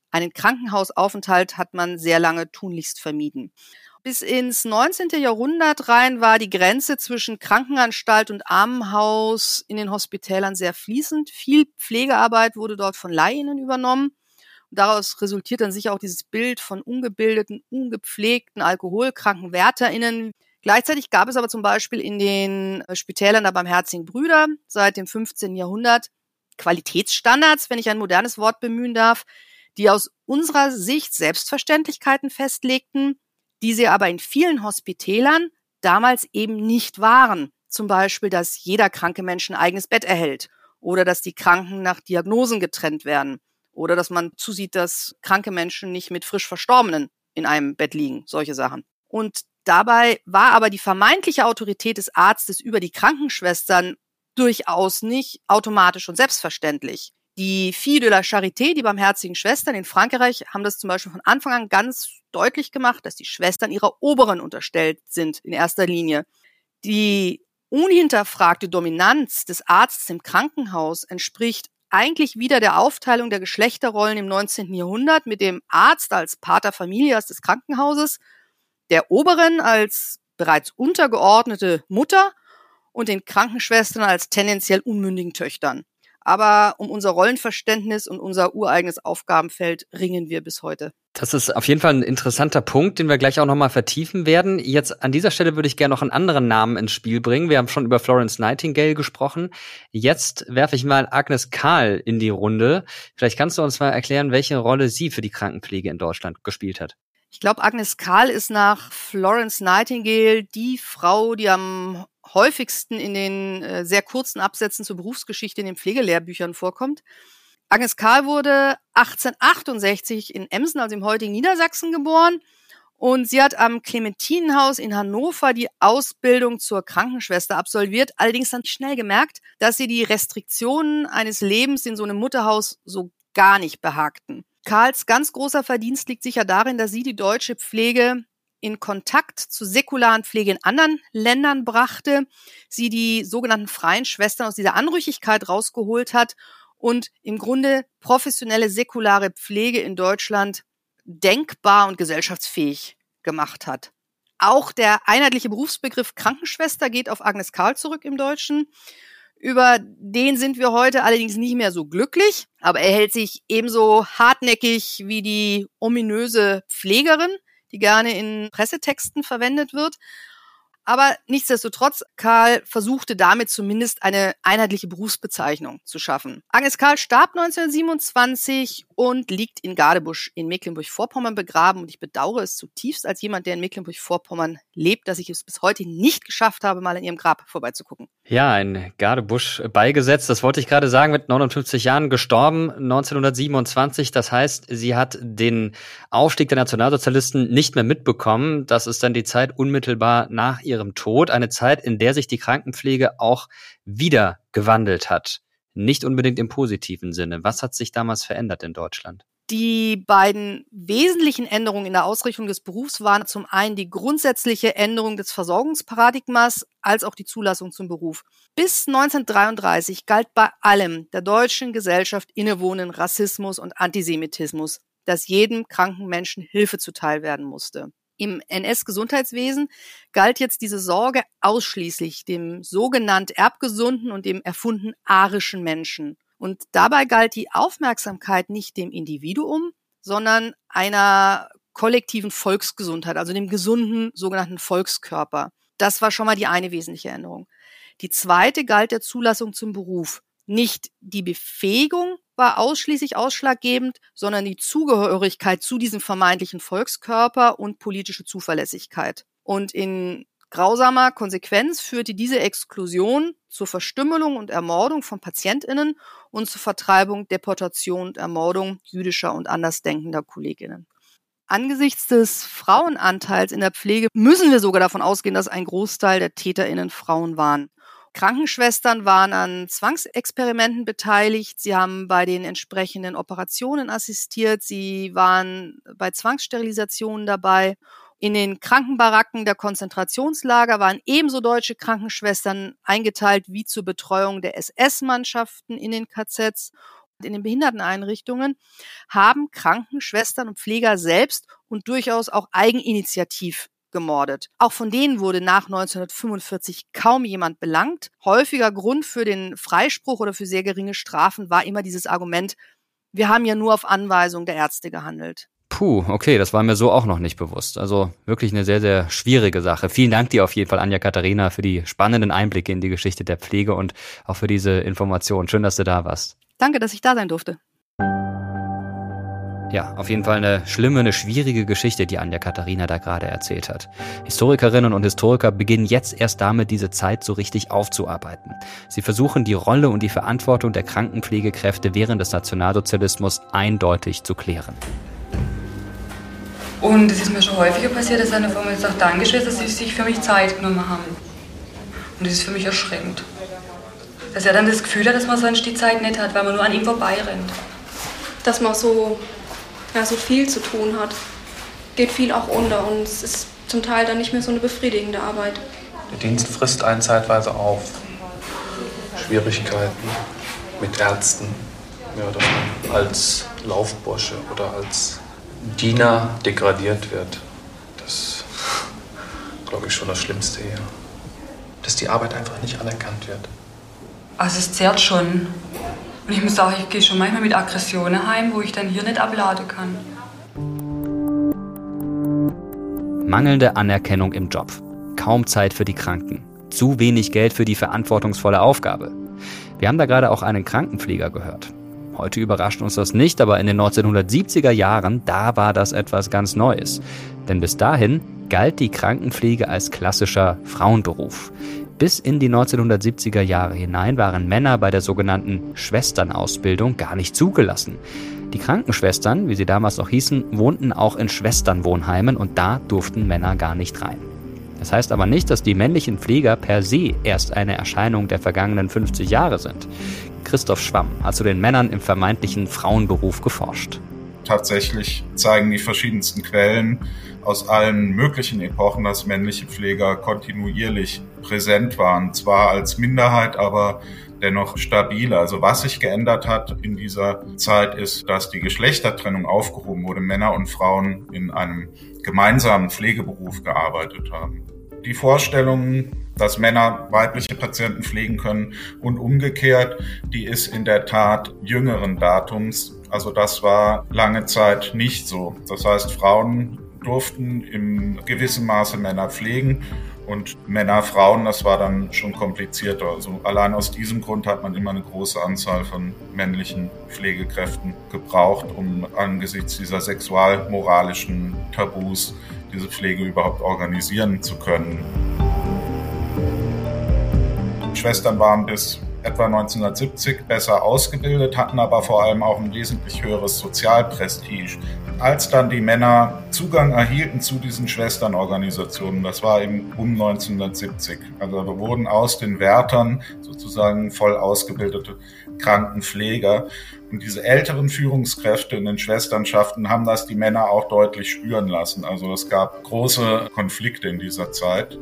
Einen Krankenhausaufenthalt hat man sehr lange tunlichst vermieden. Bis ins 19. Jahrhundert rein war die Grenze zwischen Krankenanstalt und Armenhaus in den Hospitälern sehr fließend. Viel Pflegearbeit wurde dort von Laien übernommen. Daraus resultiert dann sicher auch dieses Bild von ungebildeten, ungepflegten, alkoholkranken WärterInnen. Gleichzeitig gab es aber zum Beispiel in den äh, Spitälern der Barmherzigen Brüder seit dem 15. Jahrhundert Qualitätsstandards, wenn ich ein modernes Wort bemühen darf, die aus unserer Sicht Selbstverständlichkeiten festlegten, die sie aber in vielen Hospitälern damals eben nicht waren. Zum Beispiel, dass jeder kranke Mensch ein eigenes Bett erhält oder dass die Kranken nach Diagnosen getrennt werden oder dass man zusieht, dass kranke Menschen nicht mit frisch Verstorbenen in einem Bett liegen, solche Sachen. Und dabei war aber die vermeintliche Autorität des Arztes über die Krankenschwestern durchaus nicht automatisch und selbstverständlich. Die Fille de la Charité, die barmherzigen Schwestern in Frankreich, haben das zum Beispiel von Anfang an ganz deutlich gemacht, dass die Schwestern ihrer Oberen unterstellt sind in erster Linie. Die unhinterfragte Dominanz des Arztes im Krankenhaus entspricht eigentlich wieder der Aufteilung der Geschlechterrollen im 19. Jahrhundert mit dem Arzt als Pater Familias des Krankenhauses, der Oberen als bereits untergeordnete Mutter und den Krankenschwestern als tendenziell unmündigen Töchtern. Aber um unser Rollenverständnis und unser ureigenes Aufgabenfeld ringen wir bis heute. Das ist auf jeden Fall ein interessanter Punkt, den wir gleich auch nochmal vertiefen werden. Jetzt an dieser Stelle würde ich gerne noch einen anderen Namen ins Spiel bringen. Wir haben schon über Florence Nightingale gesprochen. Jetzt werfe ich mal Agnes Kahl in die Runde. Vielleicht kannst du uns mal erklären, welche Rolle sie für die Krankenpflege in Deutschland gespielt hat. Ich glaube, Agnes Kahl ist nach Florence Nightingale die Frau, die am häufigsten in den äh, sehr kurzen Absätzen zur Berufsgeschichte in den Pflegelehrbüchern vorkommt. Agnes Karl wurde 1868 in Emsen, also im heutigen Niedersachsen, geboren. Und sie hat am Clementinenhaus in Hannover die Ausbildung zur Krankenschwester absolviert, allerdings dann schnell gemerkt, dass sie die Restriktionen eines Lebens in so einem Mutterhaus so gar nicht behagten. Karls ganz großer Verdienst liegt sicher darin, dass sie die deutsche Pflege in Kontakt zu säkularen Pflege in anderen Ländern brachte, sie die sogenannten freien Schwestern aus dieser Anrüchigkeit rausgeholt hat und im Grunde professionelle säkulare Pflege in Deutschland denkbar und gesellschaftsfähig gemacht hat. Auch der einheitliche Berufsbegriff Krankenschwester geht auf Agnes Karl zurück im Deutschen. Über den sind wir heute allerdings nicht mehr so glücklich, aber er hält sich ebenso hartnäckig wie die ominöse Pflegerin die gerne in Pressetexten verwendet wird. Aber nichtsdestotrotz, Karl versuchte damit zumindest eine einheitliche Berufsbezeichnung zu schaffen. Agnes Karl starb 1927 und liegt in Gadebusch in Mecklenburg-Vorpommern begraben. Und ich bedauere es zutiefst als jemand, der in Mecklenburg-Vorpommern lebt, dass ich es bis heute nicht geschafft habe, mal in ihrem Grab vorbeizugucken. Ja, in Gadebusch beigesetzt, das wollte ich gerade sagen, mit 59 Jahren gestorben, 1927. Das heißt, sie hat den Aufstieg der Nationalsozialisten nicht mehr mitbekommen. Das ist dann die Zeit unmittelbar nach ihrem Tod, eine Zeit, in der sich die Krankenpflege auch wieder gewandelt hat. Nicht unbedingt im positiven Sinne. Was hat sich damals verändert in Deutschland? Die beiden wesentlichen Änderungen in der Ausrichtung des Berufs waren zum einen die grundsätzliche Änderung des Versorgungsparadigmas als auch die Zulassung zum Beruf. Bis 1933 galt bei allem der deutschen Gesellschaft innewohnenden Rassismus und Antisemitismus, dass jedem kranken Menschen Hilfe zuteil werden musste. Im NS-Gesundheitswesen galt jetzt diese Sorge ausschließlich dem sogenannt erbgesunden und dem erfunden arischen Menschen. Und dabei galt die Aufmerksamkeit nicht dem Individuum, sondern einer kollektiven Volksgesundheit, also dem gesunden sogenannten Volkskörper. Das war schon mal die eine wesentliche Änderung. Die zweite galt der Zulassung zum Beruf. Nicht die Befähigung war ausschließlich ausschlaggebend, sondern die Zugehörigkeit zu diesem vermeintlichen Volkskörper und politische Zuverlässigkeit. Und in grausamer Konsequenz führte diese Exklusion zur Verstümmelung und Ermordung von Patientinnen und zur Vertreibung, Deportation und Ermordung jüdischer und andersdenkender Kolleginnen. Angesichts des Frauenanteils in der Pflege müssen wir sogar davon ausgehen, dass ein Großteil der Täterinnen Frauen waren. Krankenschwestern waren an Zwangsexperimenten beteiligt. Sie haben bei den entsprechenden Operationen assistiert. Sie waren bei Zwangssterilisationen dabei in den Krankenbaracken der Konzentrationslager waren ebenso deutsche Krankenschwestern eingeteilt wie zur Betreuung der SS-Mannschaften in den KZs. In den Behinderteneinrichtungen haben Krankenschwestern und Pfleger selbst und durchaus auch eigeninitiativ gemordet. Auch von denen wurde nach 1945 kaum jemand belangt. Häufiger Grund für den Freispruch oder für sehr geringe Strafen war immer dieses Argument, wir haben ja nur auf Anweisung der Ärzte gehandelt. Puh, okay, das war mir so auch noch nicht bewusst. Also wirklich eine sehr, sehr schwierige Sache. Vielen Dank dir auf jeden Fall, Anja Katharina, für die spannenden Einblicke in die Geschichte der Pflege und auch für diese Information. Schön, dass du da warst. Danke, dass ich da sein durfte. Ja, auf jeden Fall eine schlimme, eine schwierige Geschichte, die Anja Katharina da gerade erzählt hat. Historikerinnen und Historiker beginnen jetzt erst damit, diese Zeit so richtig aufzuarbeiten. Sie versuchen, die Rolle und die Verantwortung der Krankenpflegekräfte während des Nationalsozialismus eindeutig zu klären. Und es ist mir schon häufiger passiert, dass eine Frau mir sagt, Dankeschön, dass Sie sich für mich Zeit genommen haben. Und das ist für mich erschreckend. Dass er dann das Gefühl hat, dass man sonst die Zeit nicht hat, weil man nur an ihm vorbeirennt. Dass man so ja, so viel zu tun hat, geht viel auch unter und es ist zum Teil dann nicht mehr so eine befriedigende Arbeit. Der Dienst frisst einen zeitweise auf. Schwierigkeiten mit Ärzten, ja, dass man als Laufbursche oder als Diener degradiert wird. Das glaube ich schon das Schlimmste hier. Dass die Arbeit einfach nicht anerkannt wird. Also es zehrt schon. Und ich muss sagen, ich gehe schon manchmal mit Aggressionen heim, wo ich dann hier nicht abladen kann. Mangelnde Anerkennung im Job. Kaum Zeit für die Kranken. Zu wenig Geld für die verantwortungsvolle Aufgabe. Wir haben da gerade auch einen Krankenpfleger gehört. Heute überrascht uns das nicht, aber in den 1970er Jahren, da war das etwas ganz Neues. Denn bis dahin galt die Krankenpflege als klassischer Frauenberuf. Bis in die 1970er Jahre hinein waren Männer bei der sogenannten Schwesternausbildung gar nicht zugelassen. Die Krankenschwestern, wie sie damals noch hießen, wohnten auch in Schwesternwohnheimen und da durften Männer gar nicht rein. Das heißt aber nicht, dass die männlichen Pfleger per se erst eine Erscheinung der vergangenen 50 Jahre sind. Christoph Schwamm hat zu den Männern im vermeintlichen Frauenberuf geforscht. Tatsächlich zeigen die verschiedensten Quellen aus allen möglichen Epochen, dass männliche Pfleger kontinuierlich präsent waren. Zwar als Minderheit, aber dennoch stabil. Also was sich geändert hat in dieser Zeit ist, dass die Geschlechtertrennung aufgehoben wurde. Männer und Frauen in einem gemeinsamen Pflegeberuf gearbeitet haben. Die Vorstellung, dass Männer weibliche Patienten pflegen können und umgekehrt, die ist in der Tat jüngeren Datums. Also das war lange Zeit nicht so. Das heißt, Frauen durften im gewissen Maße Männer pflegen und Männer, Frauen, das war dann schon komplizierter. Also allein aus diesem Grund hat man immer eine große Anzahl von männlichen Pflegekräften gebraucht, um angesichts dieser sexualmoralischen Tabus diese Pflege überhaupt organisieren zu können. Schwestern waren bis etwa 1970 besser ausgebildet, hatten aber vor allem auch ein wesentlich höheres Sozialprestige als dann die Männer Zugang erhielten zu diesen Schwesternorganisationen, das war eben um 1970. Also da wurden aus den Wärtern sozusagen voll ausgebildete Krankenpfleger. Und diese älteren Führungskräfte in den Schwesternschaften haben das die Männer auch deutlich spüren lassen. Also es gab große Konflikte in dieser Zeit.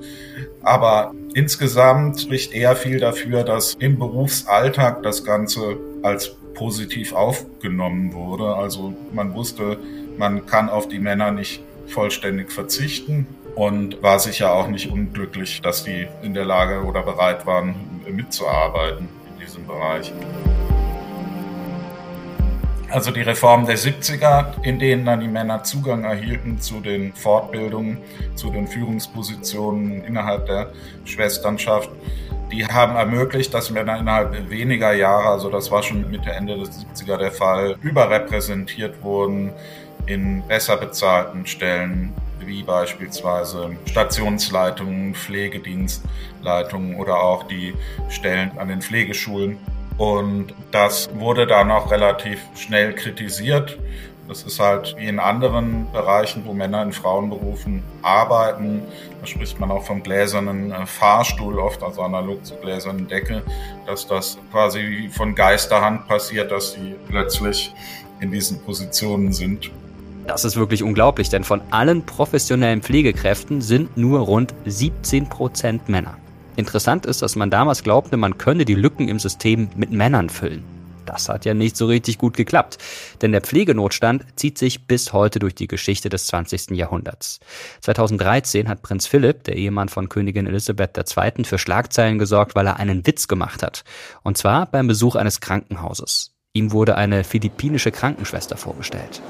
Aber insgesamt spricht eher viel dafür, dass im Berufsalltag das Ganze als positiv aufgenommen wurde. Also man wusste, man kann auf die Männer nicht vollständig verzichten und war sicher auch nicht unglücklich, dass die in der Lage oder bereit waren, mitzuarbeiten in diesem Bereich. Also die Reform der 70er, in denen dann die Männer Zugang erhielten zu den Fortbildungen, zu den Führungspositionen innerhalb der Schwesternschaft, die haben ermöglicht, dass Männer innerhalb weniger Jahre, also das war schon Mitte, Ende des 70er der Fall, überrepräsentiert wurden in besser bezahlten Stellen wie beispielsweise Stationsleitungen, Pflegedienstleitungen oder auch die Stellen an den Pflegeschulen. Und das wurde dann auch relativ schnell kritisiert. Das ist halt wie in anderen Bereichen, wo Männer in Frauenberufen arbeiten. Da spricht man auch vom gläsernen äh, Fahrstuhl oft, also analog zur gläsernen Decke, dass das quasi von Geisterhand passiert, dass sie plötzlich in diesen Positionen sind. Das ist wirklich unglaublich, denn von allen professionellen Pflegekräften sind nur rund 17 Prozent Männer. Interessant ist, dass man damals glaubte, man könne die Lücken im System mit Männern füllen. Das hat ja nicht so richtig gut geklappt, denn der Pflegenotstand zieht sich bis heute durch die Geschichte des 20. Jahrhunderts. 2013 hat Prinz Philipp, der Ehemann von Königin Elisabeth II., für Schlagzeilen gesorgt, weil er einen Witz gemacht hat. Und zwar beim Besuch eines Krankenhauses. Ihm wurde eine philippinische Krankenschwester vorgestellt.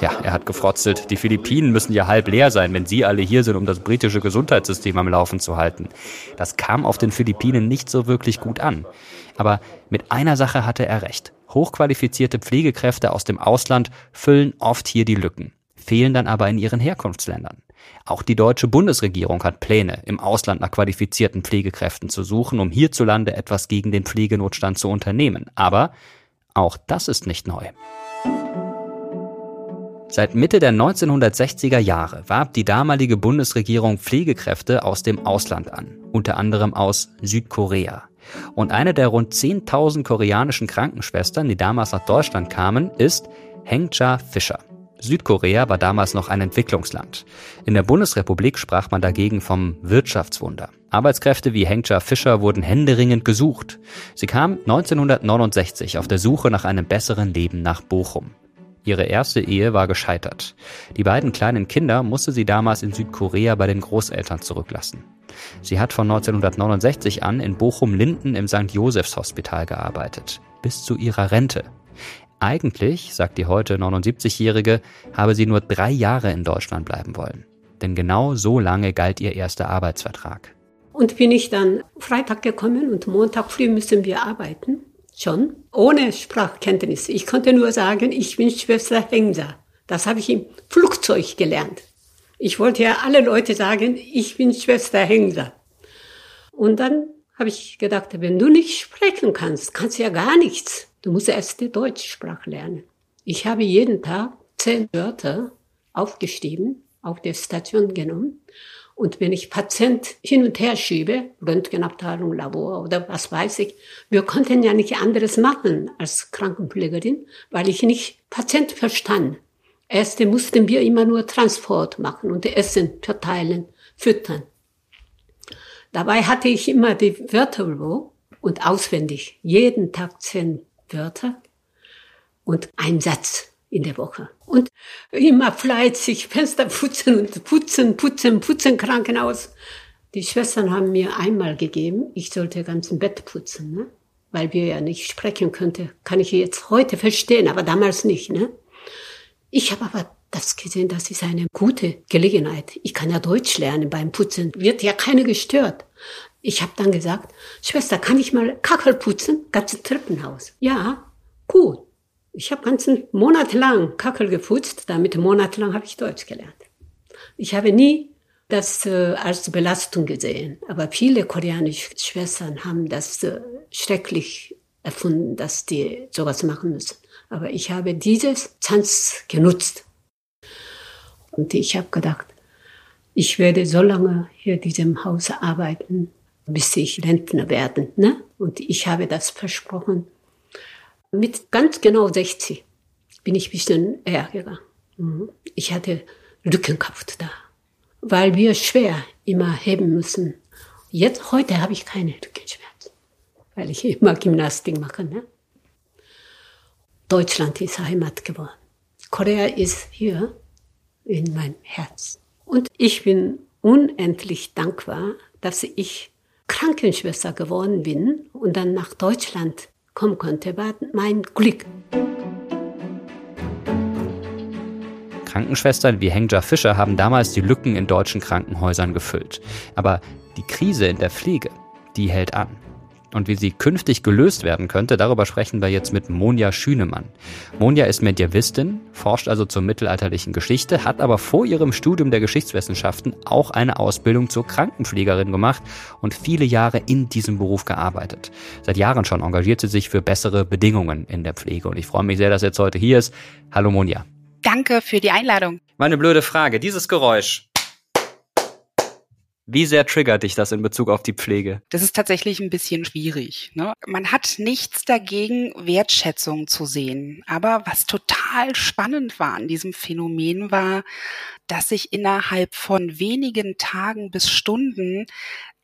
Ja, er hat gefrotzelt. Die Philippinen müssen ja halb leer sein, wenn Sie alle hier sind, um das britische Gesundheitssystem am Laufen zu halten. Das kam auf den Philippinen nicht so wirklich gut an. Aber mit einer Sache hatte er recht. Hochqualifizierte Pflegekräfte aus dem Ausland füllen oft hier die Lücken, fehlen dann aber in ihren Herkunftsländern. Auch die deutsche Bundesregierung hat Pläne, im Ausland nach qualifizierten Pflegekräften zu suchen, um hierzulande etwas gegen den Pflegenotstand zu unternehmen. Aber auch das ist nicht neu. Seit Mitte der 1960er Jahre warb die damalige Bundesregierung Pflegekräfte aus dem Ausland an, unter anderem aus Südkorea. Und eine der rund 10.000 koreanischen Krankenschwestern, die damals nach Deutschland kamen, ist Hengcha Fischer. Südkorea war damals noch ein Entwicklungsland. In der Bundesrepublik sprach man dagegen vom Wirtschaftswunder. Arbeitskräfte wie Hengcha Fischer wurden händeringend gesucht. Sie kam 1969 auf der Suche nach einem besseren Leben nach Bochum. Ihre erste Ehe war gescheitert. Die beiden kleinen Kinder musste sie damals in Südkorea bei den Großeltern zurücklassen. Sie hat von 1969 an in Bochum-Linden im St. Josephs Hospital gearbeitet, bis zu ihrer Rente. Eigentlich, sagt die heute 79-Jährige, habe sie nur drei Jahre in Deutschland bleiben wollen. Denn genau so lange galt ihr erster Arbeitsvertrag. Und bin ich dann Freitag gekommen und Montag früh müssen wir arbeiten. Schon. Ohne Sprachkenntnis. Ich konnte nur sagen, ich bin Schwester Hengsa. Das habe ich im Flugzeug gelernt. Ich wollte ja alle Leute sagen, ich bin Schwester Hengsa. Und dann habe ich gedacht, wenn du nicht sprechen kannst, kannst du ja gar nichts. Du musst erst die Deutschsprache lernen. Ich habe jeden Tag zehn Wörter aufgeschrieben, auf der Station genommen. Und wenn ich Patient hin und her schiebe, Röntgenabteilung, Labor oder was weiß ich, wir konnten ja nicht anderes machen als Krankenpflegerin, weil ich nicht Patient verstand. Erste mussten wir immer nur Transport machen und Essen verteilen, füttern. Dabei hatte ich immer die Wörterbuch und auswendig jeden Tag zehn Wörter und ein Satz in der Woche. Und immer fleißig Fenster putzen und putzen, putzen, putzen, Krankenhaus. Die Schwestern haben mir einmal gegeben, ich sollte ganzen Bett putzen, ne? weil wir ja nicht sprechen könnte. Kann ich jetzt heute verstehen, aber damals nicht. Ne? Ich habe aber das gesehen, das ist eine gute Gelegenheit. Ich kann ja Deutsch lernen beim Putzen. Wird ja keiner gestört. Ich habe dann gesagt, Schwester, kann ich mal Kackel putzen? Ganze Treppenhaus. Ja, gut. Ich habe ganzen Monat lang Kackel geputzt. Damit monatelang habe ich Deutsch gelernt. Ich habe nie das äh, als Belastung gesehen. Aber viele koreanische Schwestern haben das äh, schrecklich erfunden, dass die sowas machen müssen. Aber ich habe dieses Chance genutzt. Und ich habe gedacht, ich werde so lange hier in diesem Haus arbeiten, bis ich Rentner werde. Ne? Und ich habe das versprochen. Mit ganz genau 60 bin ich ein bisschen eher gegangen. Mhm. Ich hatte Rückenkraft da, weil wir schwer immer heben müssen. Jetzt, heute habe ich keine Rückenschmerzen, weil ich immer Gymnastik mache. Ne? Deutschland ist Heimat geworden. Korea ist hier in meinem Herz. Und ich bin unendlich dankbar, dass ich Krankenschwester geworden bin und dann nach Deutschland kommen konnte, war mein Glück. Krankenschwestern wie Hengja Fischer haben damals die Lücken in deutschen Krankenhäusern gefüllt. Aber die Krise in der Pflege, die hält an. Und wie sie künftig gelöst werden könnte, darüber sprechen wir jetzt mit Monja Schünemann. Monja ist Medievistin, forscht also zur mittelalterlichen Geschichte, hat aber vor ihrem Studium der Geschichtswissenschaften auch eine Ausbildung zur Krankenpflegerin gemacht und viele Jahre in diesem Beruf gearbeitet. Seit Jahren schon engagiert sie sich für bessere Bedingungen in der Pflege und ich freue mich sehr, dass sie jetzt heute hier ist. Hallo Monja. Danke für die Einladung. Meine blöde Frage, dieses Geräusch. Wie sehr triggert dich das in Bezug auf die Pflege? Das ist tatsächlich ein bisschen schwierig. Ne? Man hat nichts dagegen, Wertschätzung zu sehen. Aber was total spannend war an diesem Phänomen war, dass sich innerhalb von wenigen Tagen bis Stunden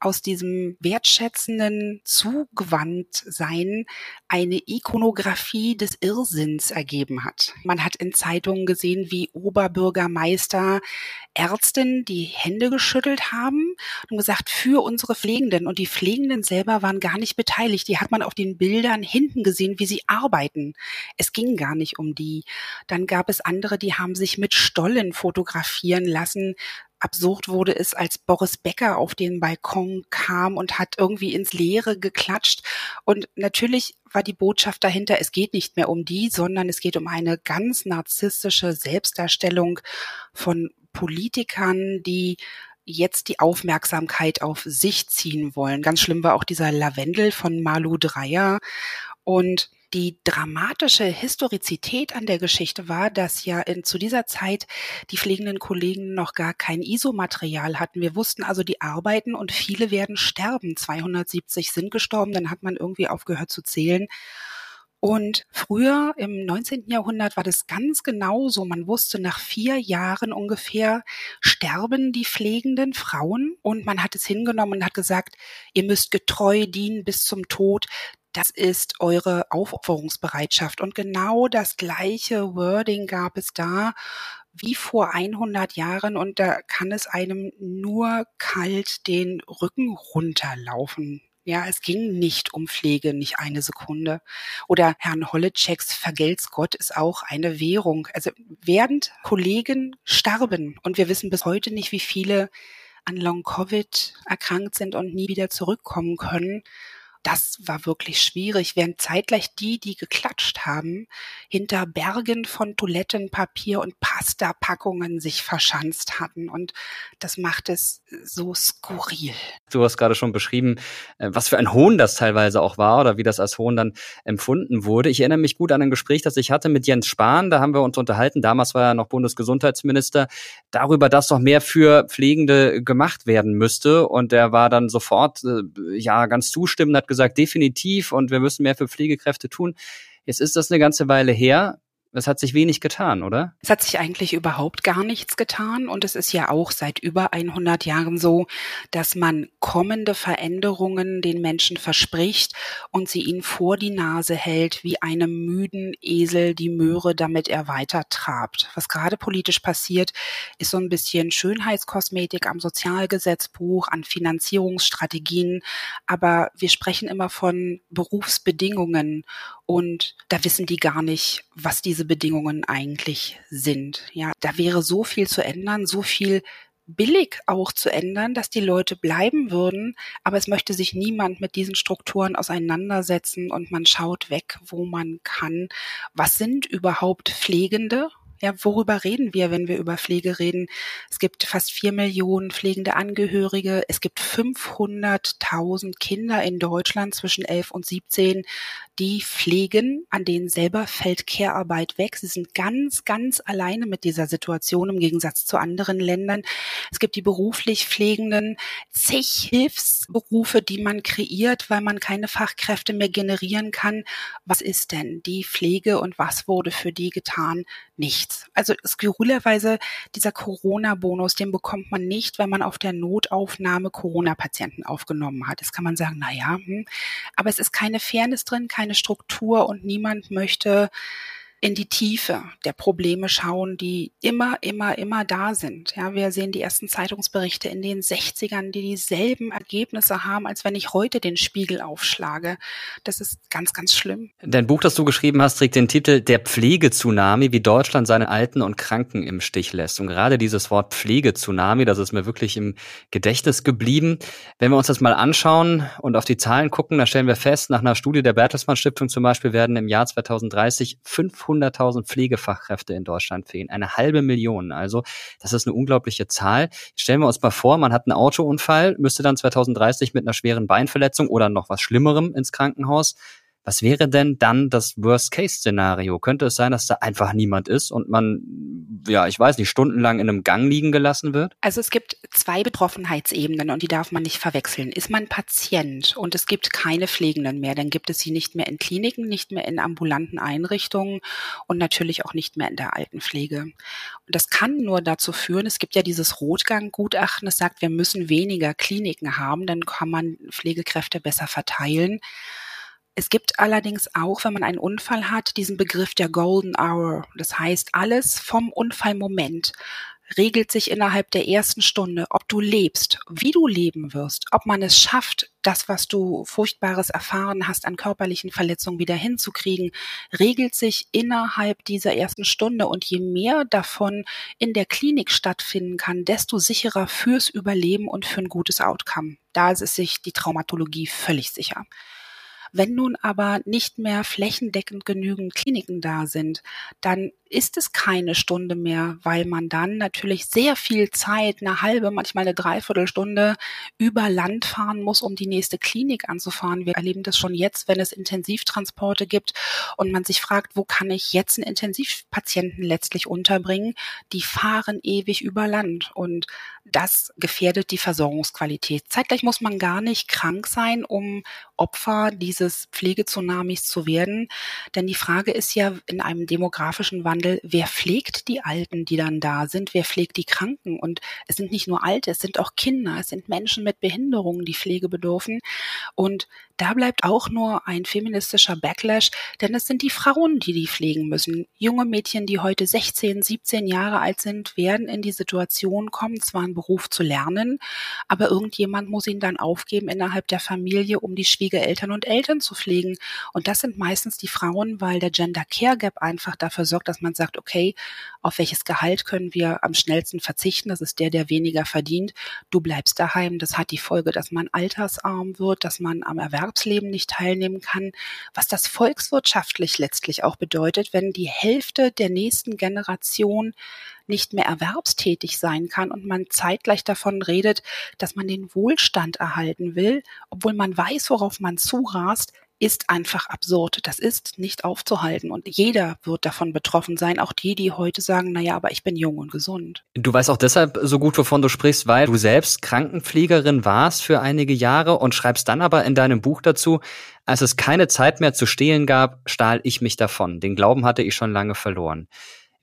aus diesem wertschätzenden Zugewandtsein eine Ikonografie des Irrsinns ergeben hat. Man hat in Zeitungen gesehen, wie Oberbürgermeister Ärztinnen die Hände geschüttelt haben und gesagt, für unsere Pflegenden. Und die Pflegenden selber waren gar nicht beteiligt. Die hat man auf den Bildern hinten gesehen, wie sie arbeiten. Es ging gar nicht um die. Dann gab es andere, die haben sich mit Stollen fotografieren lassen, absurd wurde es, als Boris Becker auf den Balkon kam und hat irgendwie ins Leere geklatscht. Und natürlich war die Botschaft dahinter, es geht nicht mehr um die, sondern es geht um eine ganz narzisstische Selbstdarstellung von Politikern, die jetzt die Aufmerksamkeit auf sich ziehen wollen. Ganz schlimm war auch dieser Lavendel von Malu Dreyer. Und die dramatische Historizität an der Geschichte war, dass ja in, zu dieser Zeit die pflegenden Kollegen noch gar kein ISO-Material hatten. Wir wussten also, die arbeiten und viele werden sterben. 270 sind gestorben, dann hat man irgendwie aufgehört zu zählen. Und früher im 19. Jahrhundert war das ganz genau so. Man wusste, nach vier Jahren ungefähr sterben die pflegenden Frauen und man hat es hingenommen und hat gesagt, ihr müsst getreu dienen bis zum Tod das ist eure Aufopferungsbereitschaft. Und genau das gleiche Wording gab es da wie vor 100 Jahren und da kann es einem nur kalt den Rücken runterlaufen. Ja, es ging nicht um Pflege, nicht eine Sekunde. Oder Herrn Holleczeks Vergelt's Gott ist auch eine Währung. Also während Kollegen starben und wir wissen bis heute nicht, wie viele an Long-Covid erkrankt sind und nie wieder zurückkommen können, das war wirklich schwierig, während zeitgleich die, die geklatscht haben, hinter Bergen von Toilettenpapier und Pastapackungen sich verschanzt hatten. Und das macht es so skurril. Du hast gerade schon beschrieben, äh, was für ein Hohn das teilweise auch war oder wie das als Hohn dann empfunden wurde. Ich erinnere mich gut an ein Gespräch, das ich hatte mit Jens Spahn. Da haben wir uns unterhalten. Damals war er noch Bundesgesundheitsminister darüber, dass doch mehr für Pflegende gemacht werden müsste. Und er war dann sofort, äh, ja, ganz zustimmend, hat gesagt, definitiv und wir müssen mehr für Pflegekräfte tun. Jetzt ist das eine ganze Weile her. Es hat sich wenig getan, oder? Es hat sich eigentlich überhaupt gar nichts getan und es ist ja auch seit über 100 Jahren so, dass man kommende Veränderungen den Menschen verspricht und sie ihnen vor die Nase hält wie einem müden Esel die Möhre, damit er weiter trabt. Was gerade politisch passiert, ist so ein bisschen Schönheitskosmetik am Sozialgesetzbuch, an Finanzierungsstrategien, aber wir sprechen immer von Berufsbedingungen und da wissen die gar nicht, was diese Bedingungen eigentlich sind. Ja, da wäre so viel zu ändern, so viel billig auch zu ändern, dass die Leute bleiben würden, aber es möchte sich niemand mit diesen Strukturen auseinandersetzen und man schaut weg, wo man kann. Was sind überhaupt Pflegende? Ja, worüber reden wir, wenn wir über Pflege reden? Es gibt fast vier Millionen pflegende Angehörige. Es gibt 500.000 Kinder in Deutschland zwischen 11 und 17, die pflegen, an denen selber fällt Care-Arbeit weg. Sie sind ganz, ganz alleine mit dieser Situation im Gegensatz zu anderen Ländern. Es gibt die beruflich Pflegenden, zig Hilfsberufe, die man kreiert, weil man keine Fachkräfte mehr generieren kann. Was ist denn die Pflege und was wurde für die getan? Nichts. Also skurrilerweise dieser Corona-Bonus, den bekommt man nicht, wenn man auf der Notaufnahme Corona-Patienten aufgenommen hat. Das kann man sagen, na ja, hm. aber es ist keine Fairness drin, keine Struktur und niemand möchte in die Tiefe der Probleme schauen, die immer, immer, immer da sind. Ja, wir sehen die ersten Zeitungsberichte in den 60ern, die dieselben Ergebnisse haben, als wenn ich heute den Spiegel aufschlage. Das ist ganz, ganz schlimm. Dein Buch, das du geschrieben hast, trägt den Titel Der Pflegetsunami, wie Deutschland seine Alten und Kranken im Stich lässt. Und gerade dieses Wort Pflegetsunami, das ist mir wirklich im Gedächtnis geblieben. Wenn wir uns das mal anschauen und auf die Zahlen gucken, da stellen wir fest, nach einer Studie der Bertelsmann Stiftung zum Beispiel werden im Jahr 2030 500 500.000 Pflegefachkräfte in Deutschland fehlen. Eine halbe Million. Also das ist eine unglaubliche Zahl. Stellen wir uns mal vor, man hat einen Autounfall, müsste dann 2030 mit einer schweren Beinverletzung oder noch was Schlimmerem ins Krankenhaus. Was wäre denn dann das Worst-Case-Szenario? Könnte es sein, dass da einfach niemand ist und man, ja, ich weiß nicht, stundenlang in einem Gang liegen gelassen wird? Also es gibt zwei Betroffenheitsebenen und die darf man nicht verwechseln. Ist man Patient und es gibt keine Pflegenden mehr, dann gibt es sie nicht mehr in Kliniken, nicht mehr in ambulanten Einrichtungen und natürlich auch nicht mehr in der Altenpflege. Und das kann nur dazu führen, es gibt ja dieses Rotgang-Gutachten, das sagt, wir müssen weniger Kliniken haben, dann kann man Pflegekräfte besser verteilen. Es gibt allerdings auch, wenn man einen Unfall hat, diesen Begriff der Golden Hour. Das heißt, alles vom Unfallmoment regelt sich innerhalb der ersten Stunde, ob du lebst, wie du leben wirst, ob man es schafft, das, was du Furchtbares erfahren hast an körperlichen Verletzungen wieder hinzukriegen, regelt sich innerhalb dieser ersten Stunde. Und je mehr davon in der Klinik stattfinden kann, desto sicherer fürs Überleben und für ein gutes Outcome. Da ist sich die Traumatologie völlig sicher. Wenn nun aber nicht mehr flächendeckend genügend Kliniken da sind, dann ist es keine Stunde mehr, weil man dann natürlich sehr viel Zeit, eine halbe, manchmal eine Dreiviertelstunde über Land fahren muss, um die nächste Klinik anzufahren. Wir erleben das schon jetzt, wenn es Intensivtransporte gibt und man sich fragt, wo kann ich jetzt einen Intensivpatienten letztlich unterbringen? Die fahren ewig über Land und das gefährdet die Versorgungsqualität. Zeitgleich muss man gar nicht krank sein, um Opfer dieses Pflegetsunamis zu werden. Denn die Frage ist ja in einem demografischen Wandel, Wandel, wer pflegt die Alten, die dann da sind, wer pflegt die Kranken? Und es sind nicht nur Alte, es sind auch Kinder, es sind Menschen mit Behinderungen, die Pflege bedürfen. Und da bleibt auch nur ein feministischer Backlash, denn es sind die Frauen, die die pflegen müssen. Junge Mädchen, die heute 16, 17 Jahre alt sind, werden in die Situation kommen, zwar einen Beruf zu lernen, aber irgendjemand muss ihn dann aufgeben innerhalb der Familie, um die Schwiegereltern und Eltern zu pflegen. Und das sind meistens die Frauen, weil der Gender Care Gap einfach dafür sorgt, dass man sagt, okay, auf welches Gehalt können wir am schnellsten verzichten? Das ist der, der weniger verdient. Du bleibst daheim. Das hat die Folge, dass man altersarm wird, dass man am Erwerb Erwerbsleben nicht teilnehmen kann, was das volkswirtschaftlich letztlich auch bedeutet, wenn die Hälfte der nächsten Generation nicht mehr erwerbstätig sein kann und man zeitgleich davon redet, dass man den Wohlstand erhalten will, obwohl man weiß, worauf man zurast, ist einfach absurd. Das ist nicht aufzuhalten und jeder wird davon betroffen sein, auch die, die heute sagen, naja, aber ich bin jung und gesund. Du weißt auch deshalb so gut, wovon du sprichst, weil du selbst Krankenpflegerin warst für einige Jahre und schreibst dann aber in deinem Buch dazu, als es keine Zeit mehr zu stehlen gab, stahl ich mich davon. Den Glauben hatte ich schon lange verloren.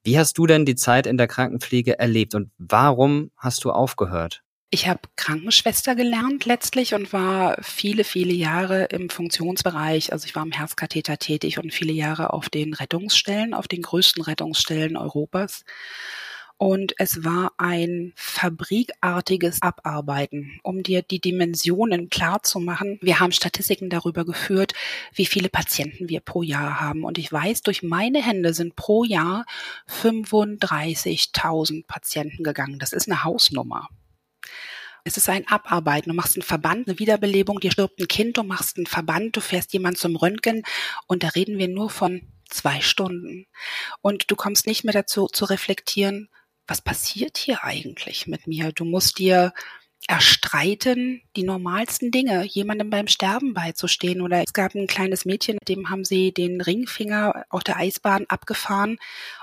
Wie hast du denn die Zeit in der Krankenpflege erlebt und warum hast du aufgehört? Ich habe Krankenschwester gelernt letztlich und war viele, viele Jahre im Funktionsbereich. Also ich war im Herzkatheter tätig und viele Jahre auf den Rettungsstellen, auf den größten Rettungsstellen Europas. Und es war ein fabrikartiges Abarbeiten, um dir die Dimensionen klar zu machen. Wir haben Statistiken darüber geführt, wie viele Patienten wir pro Jahr haben. Und ich weiß, durch meine Hände sind pro Jahr 35.000 Patienten gegangen. Das ist eine Hausnummer. Es ist ein Abarbeiten. Du machst einen Verband, eine Wiederbelebung, dir stirbt ein Kind, du machst einen Verband, du fährst jemand zum Röntgen und da reden wir nur von zwei Stunden. Und du kommst nicht mehr dazu zu reflektieren, was passiert hier eigentlich mit mir? Du musst dir erstreiten, die normalsten Dinge, jemandem beim Sterben beizustehen. Oder es gab ein kleines Mädchen, dem haben sie den Ringfinger auf der Eisbahn abgefahren.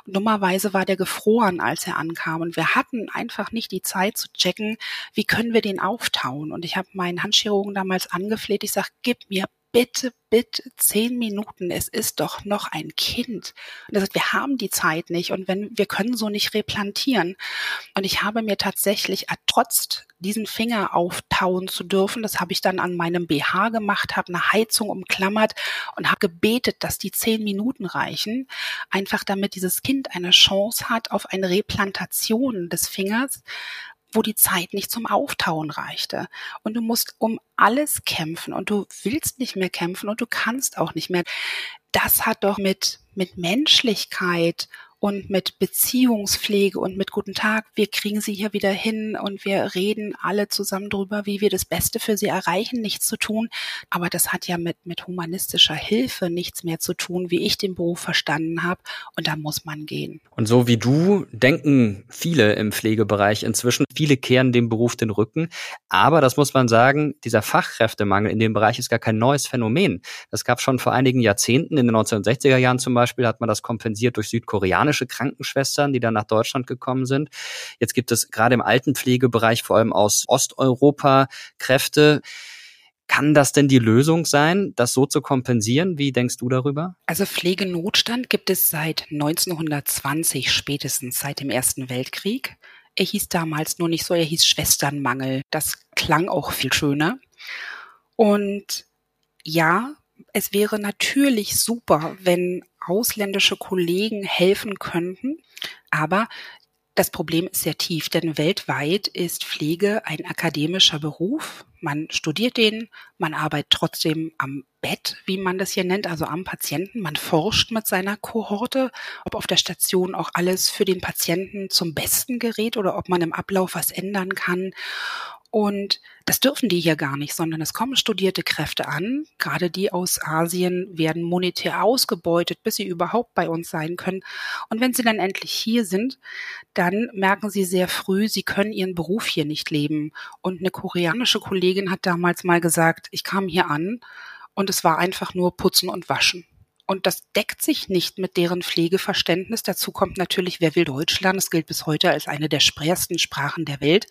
Und dummerweise war der gefroren, als er ankam. Und wir hatten einfach nicht die Zeit zu checken, wie können wir den auftauen. Und ich habe meinen Handchirurgen damals angefleht. Ich sage, gib mir bitte, bitte zehn Minuten, es ist doch noch ein Kind. Und er sagt, wir haben die Zeit nicht und wenn, wir können so nicht replantieren. Und ich habe mir tatsächlich ertrotzt, diesen Finger auftauen zu dürfen. Das habe ich dann an meinem BH gemacht, habe eine Heizung umklammert und habe gebetet, dass die zehn Minuten reichen. Einfach damit dieses Kind eine Chance hat auf eine Replantation des Fingers wo die Zeit nicht zum Auftauen reichte. Und du musst um alles kämpfen und du willst nicht mehr kämpfen und du kannst auch nicht mehr. Das hat doch mit, mit Menschlichkeit und mit Beziehungspflege und mit guten Tag, wir kriegen sie hier wieder hin und wir reden alle zusammen drüber, wie wir das Beste für sie erreichen, nichts zu tun. Aber das hat ja mit, mit humanistischer Hilfe nichts mehr zu tun, wie ich den Beruf verstanden habe. Und da muss man gehen. Und so wie du denken viele im Pflegebereich inzwischen. Viele kehren dem Beruf den Rücken. Aber das muss man sagen, dieser Fachkräftemangel in dem Bereich ist gar kein neues Phänomen. Das gab schon vor einigen Jahrzehnten. In den 1960er Jahren zum Beispiel hat man das kompensiert durch südkoreanische Krankenschwestern, die dann nach Deutschland gekommen sind. Jetzt gibt es gerade im Altenpflegebereich vor allem aus Osteuropa Kräfte. Kann das denn die Lösung sein, das so zu kompensieren? Wie denkst du darüber? Also Pflegenotstand gibt es seit 1920 spätestens seit dem Ersten Weltkrieg. Er hieß damals nur nicht so, er hieß Schwesternmangel. Das klang auch viel schöner. Und ja, es wäre natürlich super, wenn ausländische Kollegen helfen könnten, aber das Problem ist sehr tief, denn weltweit ist Pflege ein akademischer Beruf. Man studiert den, man arbeitet trotzdem am Bett, wie man das hier nennt, also am Patienten. Man forscht mit seiner Kohorte, ob auf der Station auch alles für den Patienten zum Besten gerät oder ob man im Ablauf was ändern kann. Und das dürfen die hier gar nicht, sondern es kommen studierte Kräfte an. Gerade die aus Asien werden monetär ausgebeutet, bis sie überhaupt bei uns sein können. Und wenn sie dann endlich hier sind, dann merken sie sehr früh, sie können ihren Beruf hier nicht leben. Und eine koreanische Kollegin hat damals mal gesagt, ich kam hier an und es war einfach nur putzen und waschen. Und das deckt sich nicht mit deren Pflegeverständnis. Dazu kommt natürlich, wer will Deutsch lernen? Es gilt bis heute als eine der spreersten Sprachen der Welt.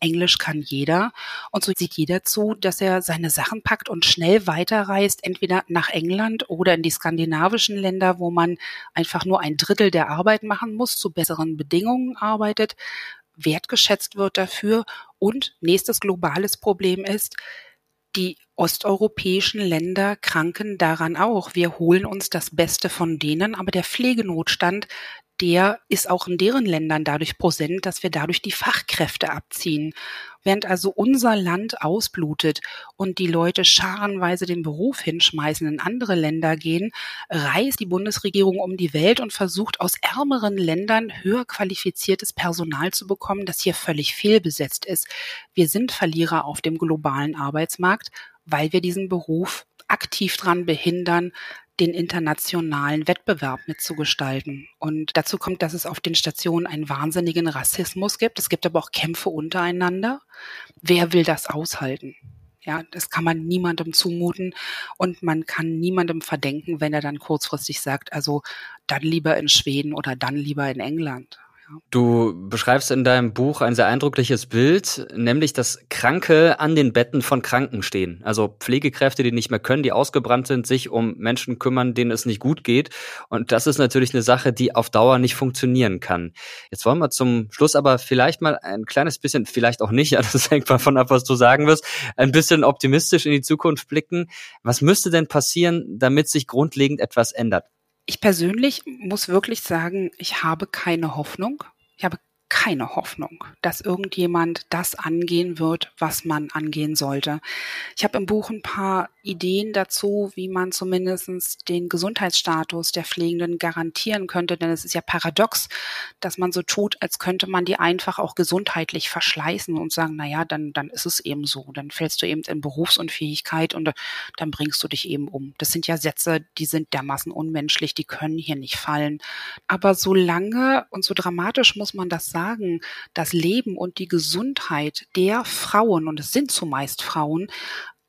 Englisch kann jeder. Und so sieht jeder zu, dass er seine Sachen packt und schnell weiterreist, entweder nach England oder in die skandinavischen Länder, wo man einfach nur ein Drittel der Arbeit machen muss, zu besseren Bedingungen arbeitet, wertgeschätzt wird dafür. Und nächstes globales Problem ist, die osteuropäischen Länder kranken daran auch. Wir holen uns das Beste von denen, aber der Pflegenotstand, der ist auch in deren Ländern dadurch präsent, dass wir dadurch die Fachkräfte abziehen. Während also unser Land ausblutet und die Leute scharenweise den Beruf hinschmeißen, in andere Länder gehen, reist die Bundesregierung um die Welt und versucht aus ärmeren Ländern höher qualifiziertes Personal zu bekommen, das hier völlig fehlbesetzt ist. Wir sind Verlierer auf dem globalen Arbeitsmarkt, weil wir diesen Beruf aktiv dran behindern, den internationalen Wettbewerb mitzugestalten. Und dazu kommt, dass es auf den Stationen einen wahnsinnigen Rassismus gibt. Es gibt aber auch Kämpfe untereinander. Wer will das aushalten? Ja, das kann man niemandem zumuten und man kann niemandem verdenken, wenn er dann kurzfristig sagt, also dann lieber in Schweden oder dann lieber in England. Du beschreibst in deinem Buch ein sehr eindrückliches Bild, nämlich dass Kranke an den Betten von Kranken stehen. Also Pflegekräfte, die nicht mehr können, die ausgebrannt sind, sich um Menschen kümmern, denen es nicht gut geht. Und das ist natürlich eine Sache, die auf Dauer nicht funktionieren kann. Jetzt wollen wir zum Schluss aber vielleicht mal ein kleines bisschen, vielleicht auch nicht, <laughs> das hängt davon ab, was du sagen wirst, ein bisschen optimistisch in die Zukunft blicken. Was müsste denn passieren, damit sich grundlegend etwas ändert? Ich persönlich muss wirklich sagen, ich habe keine Hoffnung. Ich habe keine Hoffnung, dass irgendjemand das angehen wird, was man angehen sollte. Ich habe im Buch ein paar Ideen dazu, wie man zumindestens den Gesundheitsstatus der Pflegenden garantieren könnte, denn es ist ja paradox, dass man so tut, als könnte man die einfach auch gesundheitlich verschleißen und sagen, na ja, dann, dann ist es eben so, dann fällst du eben in Berufsunfähigkeit und dann bringst du dich eben um. Das sind ja Sätze, die sind dermaßen unmenschlich, die können hier nicht fallen. Aber so lange und so dramatisch muss man das sagen, das Leben und die Gesundheit der Frauen, und es sind zumeist Frauen,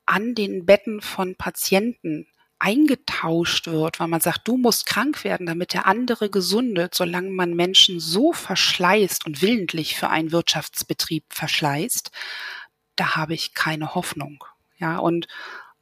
an den Betten von Patienten eingetauscht wird, weil man sagt, du musst krank werden, damit der andere gesundet, solange man Menschen so verschleißt und willentlich für einen Wirtschaftsbetrieb verschleißt, da habe ich keine Hoffnung. Ja, und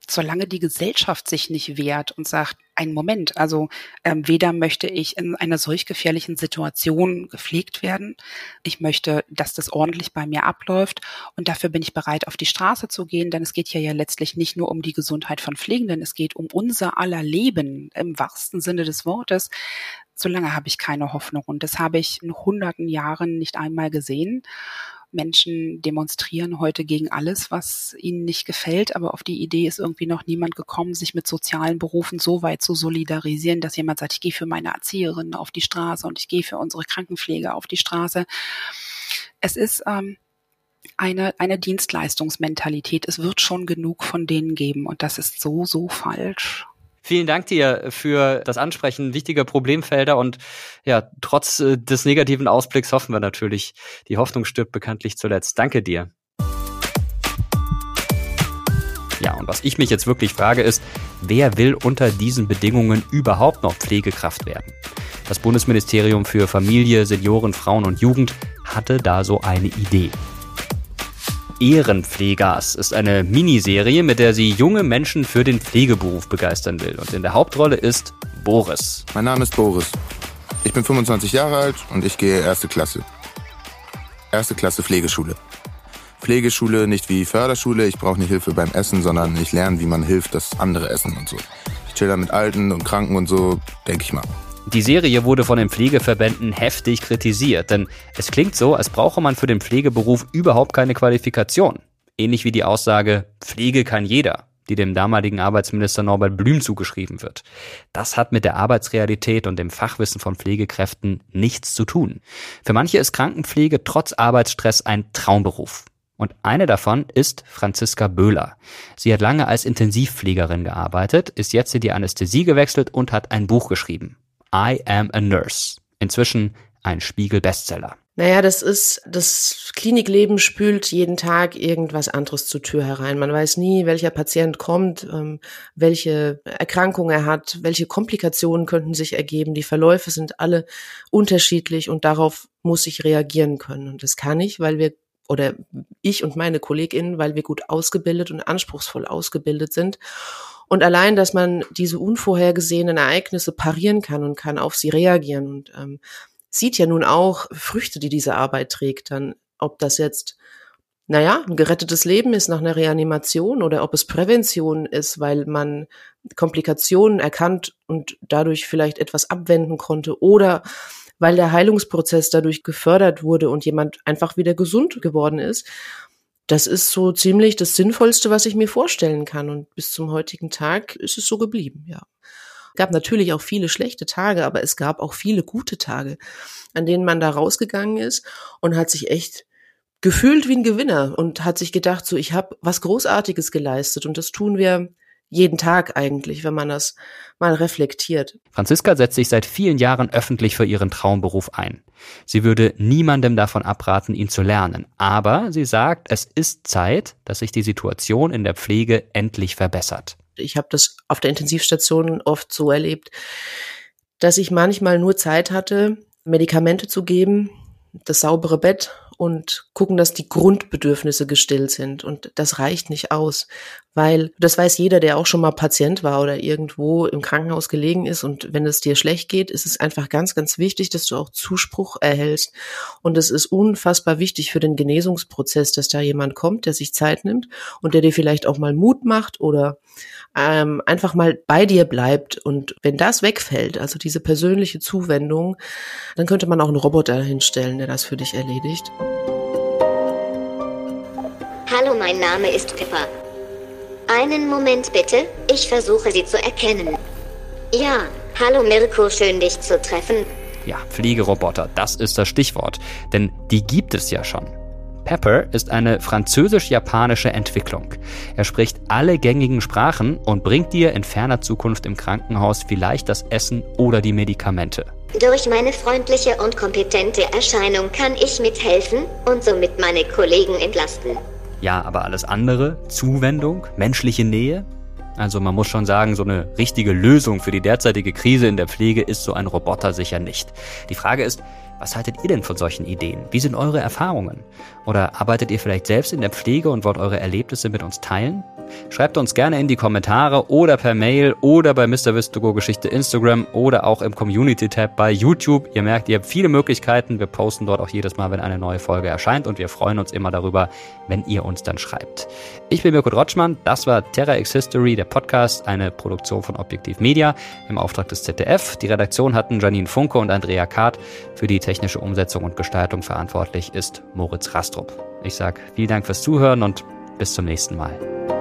solange die Gesellschaft sich nicht wehrt und sagt, ein Moment, also ähm, weder möchte ich in einer solch gefährlichen Situation gepflegt werden, ich möchte, dass das ordentlich bei mir abläuft und dafür bin ich bereit, auf die Straße zu gehen, denn es geht hier ja letztlich nicht nur um die Gesundheit von Pflegenden, es geht um unser aller Leben im wahrsten Sinne des Wortes. Solange habe ich keine Hoffnung und das habe ich in hunderten Jahren nicht einmal gesehen Menschen demonstrieren heute gegen alles, was ihnen nicht gefällt, aber auf die Idee ist irgendwie noch niemand gekommen, sich mit sozialen Berufen so weit zu solidarisieren, dass jemand sagt, ich gehe für meine Erzieherin auf die Straße und ich gehe für unsere Krankenpflege auf die Straße. Es ist ähm, eine, eine Dienstleistungsmentalität. Es wird schon genug von denen geben und das ist so, so falsch. Vielen Dank dir für das Ansprechen wichtiger Problemfelder und ja, trotz äh, des negativen Ausblicks hoffen wir natürlich, die Hoffnung stirbt bekanntlich zuletzt. Danke dir. Ja, und was ich mich jetzt wirklich frage ist, wer will unter diesen Bedingungen überhaupt noch Pflegekraft werden? Das Bundesministerium für Familie, Senioren, Frauen und Jugend hatte da so eine Idee. Ehrenpflegers ist eine Miniserie, mit der sie junge Menschen für den Pflegeberuf begeistern will. Und in der Hauptrolle ist Boris. Mein Name ist Boris. Ich bin 25 Jahre alt und ich gehe erste Klasse. Erste Klasse Pflegeschule. Pflegeschule nicht wie Förderschule, ich brauche nicht Hilfe beim Essen, sondern ich lerne, wie man hilft, dass andere essen und so. Ich chill da mit Alten und Kranken und so, denke ich mal. Die Serie wurde von den Pflegeverbänden heftig kritisiert, denn es klingt so, als brauche man für den Pflegeberuf überhaupt keine Qualifikation. Ähnlich wie die Aussage, Pflege kann jeder, die dem damaligen Arbeitsminister Norbert Blüm zugeschrieben wird. Das hat mit der Arbeitsrealität und dem Fachwissen von Pflegekräften nichts zu tun. Für manche ist Krankenpflege trotz Arbeitsstress ein Traumberuf. Und eine davon ist Franziska Böhler. Sie hat lange als Intensivpflegerin gearbeitet, ist jetzt in die Anästhesie gewechselt und hat ein Buch geschrieben. I Am a Nurse. Inzwischen ein Spiegel-Bestseller. Naja, das ist, das Klinikleben spült jeden Tag irgendwas anderes zur Tür herein. Man weiß nie, welcher Patient kommt, ähm, welche Erkrankung er hat, welche Komplikationen könnten sich ergeben. Die Verläufe sind alle unterschiedlich und darauf muss ich reagieren können. Und das kann ich, weil wir oder ich und meine KollegInnen, weil wir gut ausgebildet und anspruchsvoll ausgebildet sind und allein, dass man diese unvorhergesehenen Ereignisse parieren kann und kann auf sie reagieren. Und ähm, sieht ja nun auch Früchte, die diese Arbeit trägt, dann ob das jetzt naja, ein gerettetes Leben ist nach einer Reanimation oder ob es Prävention ist, weil man Komplikationen erkannt und dadurch vielleicht etwas abwenden konnte oder weil der Heilungsprozess dadurch gefördert wurde und jemand einfach wieder gesund geworden ist das ist so ziemlich das Sinnvollste, was ich mir vorstellen kann. Und bis zum heutigen Tag ist es so geblieben, ja. Es gab natürlich auch viele schlechte Tage, aber es gab auch viele gute Tage, an denen man da rausgegangen ist und hat sich echt gefühlt wie ein Gewinner und hat sich gedacht, so ich habe was Großartiges geleistet und das tun wir jeden Tag eigentlich, wenn man das mal reflektiert. Franziska setzt sich seit vielen Jahren öffentlich für ihren Traumberuf ein. Sie würde niemandem davon abraten, ihn zu lernen. Aber sie sagt, es ist Zeit, dass sich die Situation in der Pflege endlich verbessert. Ich habe das auf der Intensivstation oft so erlebt, dass ich manchmal nur Zeit hatte, Medikamente zu geben, das saubere Bett und gucken, dass die Grundbedürfnisse gestillt sind. Und das reicht nicht aus, weil das weiß jeder, der auch schon mal Patient war oder irgendwo im Krankenhaus gelegen ist. Und wenn es dir schlecht geht, ist es einfach ganz, ganz wichtig, dass du auch Zuspruch erhältst. Und es ist unfassbar wichtig für den Genesungsprozess, dass da jemand kommt, der sich Zeit nimmt und der dir vielleicht auch mal Mut macht oder ähm, einfach mal bei dir bleibt. Und wenn das wegfällt, also diese persönliche Zuwendung, dann könnte man auch einen Roboter hinstellen, der das für dich erledigt. Hallo, mein Name ist Pippa. Einen Moment bitte, ich versuche sie zu erkennen. Ja, hallo Mirko, schön dich zu treffen. Ja, Pflegeroboter, das ist das Stichwort. Denn die gibt es ja schon. Pepper ist eine französisch-japanische Entwicklung. Er spricht alle gängigen Sprachen und bringt dir in ferner Zukunft im Krankenhaus vielleicht das Essen oder die Medikamente. Durch meine freundliche und kompetente Erscheinung kann ich mithelfen und somit meine Kollegen entlasten. Ja, aber alles andere, Zuwendung, menschliche Nähe, also man muss schon sagen, so eine richtige Lösung für die derzeitige Krise in der Pflege ist so ein Roboter sicher nicht. Die Frage ist, was haltet ihr denn von solchen Ideen? Wie sind eure Erfahrungen? Oder arbeitet ihr vielleicht selbst in der Pflege und wollt eure Erlebnisse mit uns teilen? Schreibt uns gerne in die Kommentare oder per Mail oder bei Mr. Wistogo Geschichte Instagram oder auch im Community-Tab bei YouTube. Ihr merkt, ihr habt viele Möglichkeiten. Wir posten dort auch jedes Mal, wenn eine neue Folge erscheint und wir freuen uns immer darüber, wenn ihr uns dann schreibt. Ich bin Mirko Rotschmann. Das war Terra X History, der Podcast, eine Produktion von Objektiv Media im Auftrag des ZDF. Die Redaktion hatten Janine Funke und Andrea Kart. Für die technische Umsetzung und Gestaltung verantwortlich ist Moritz Rastrup. Ich sage vielen Dank fürs Zuhören und bis zum nächsten Mal.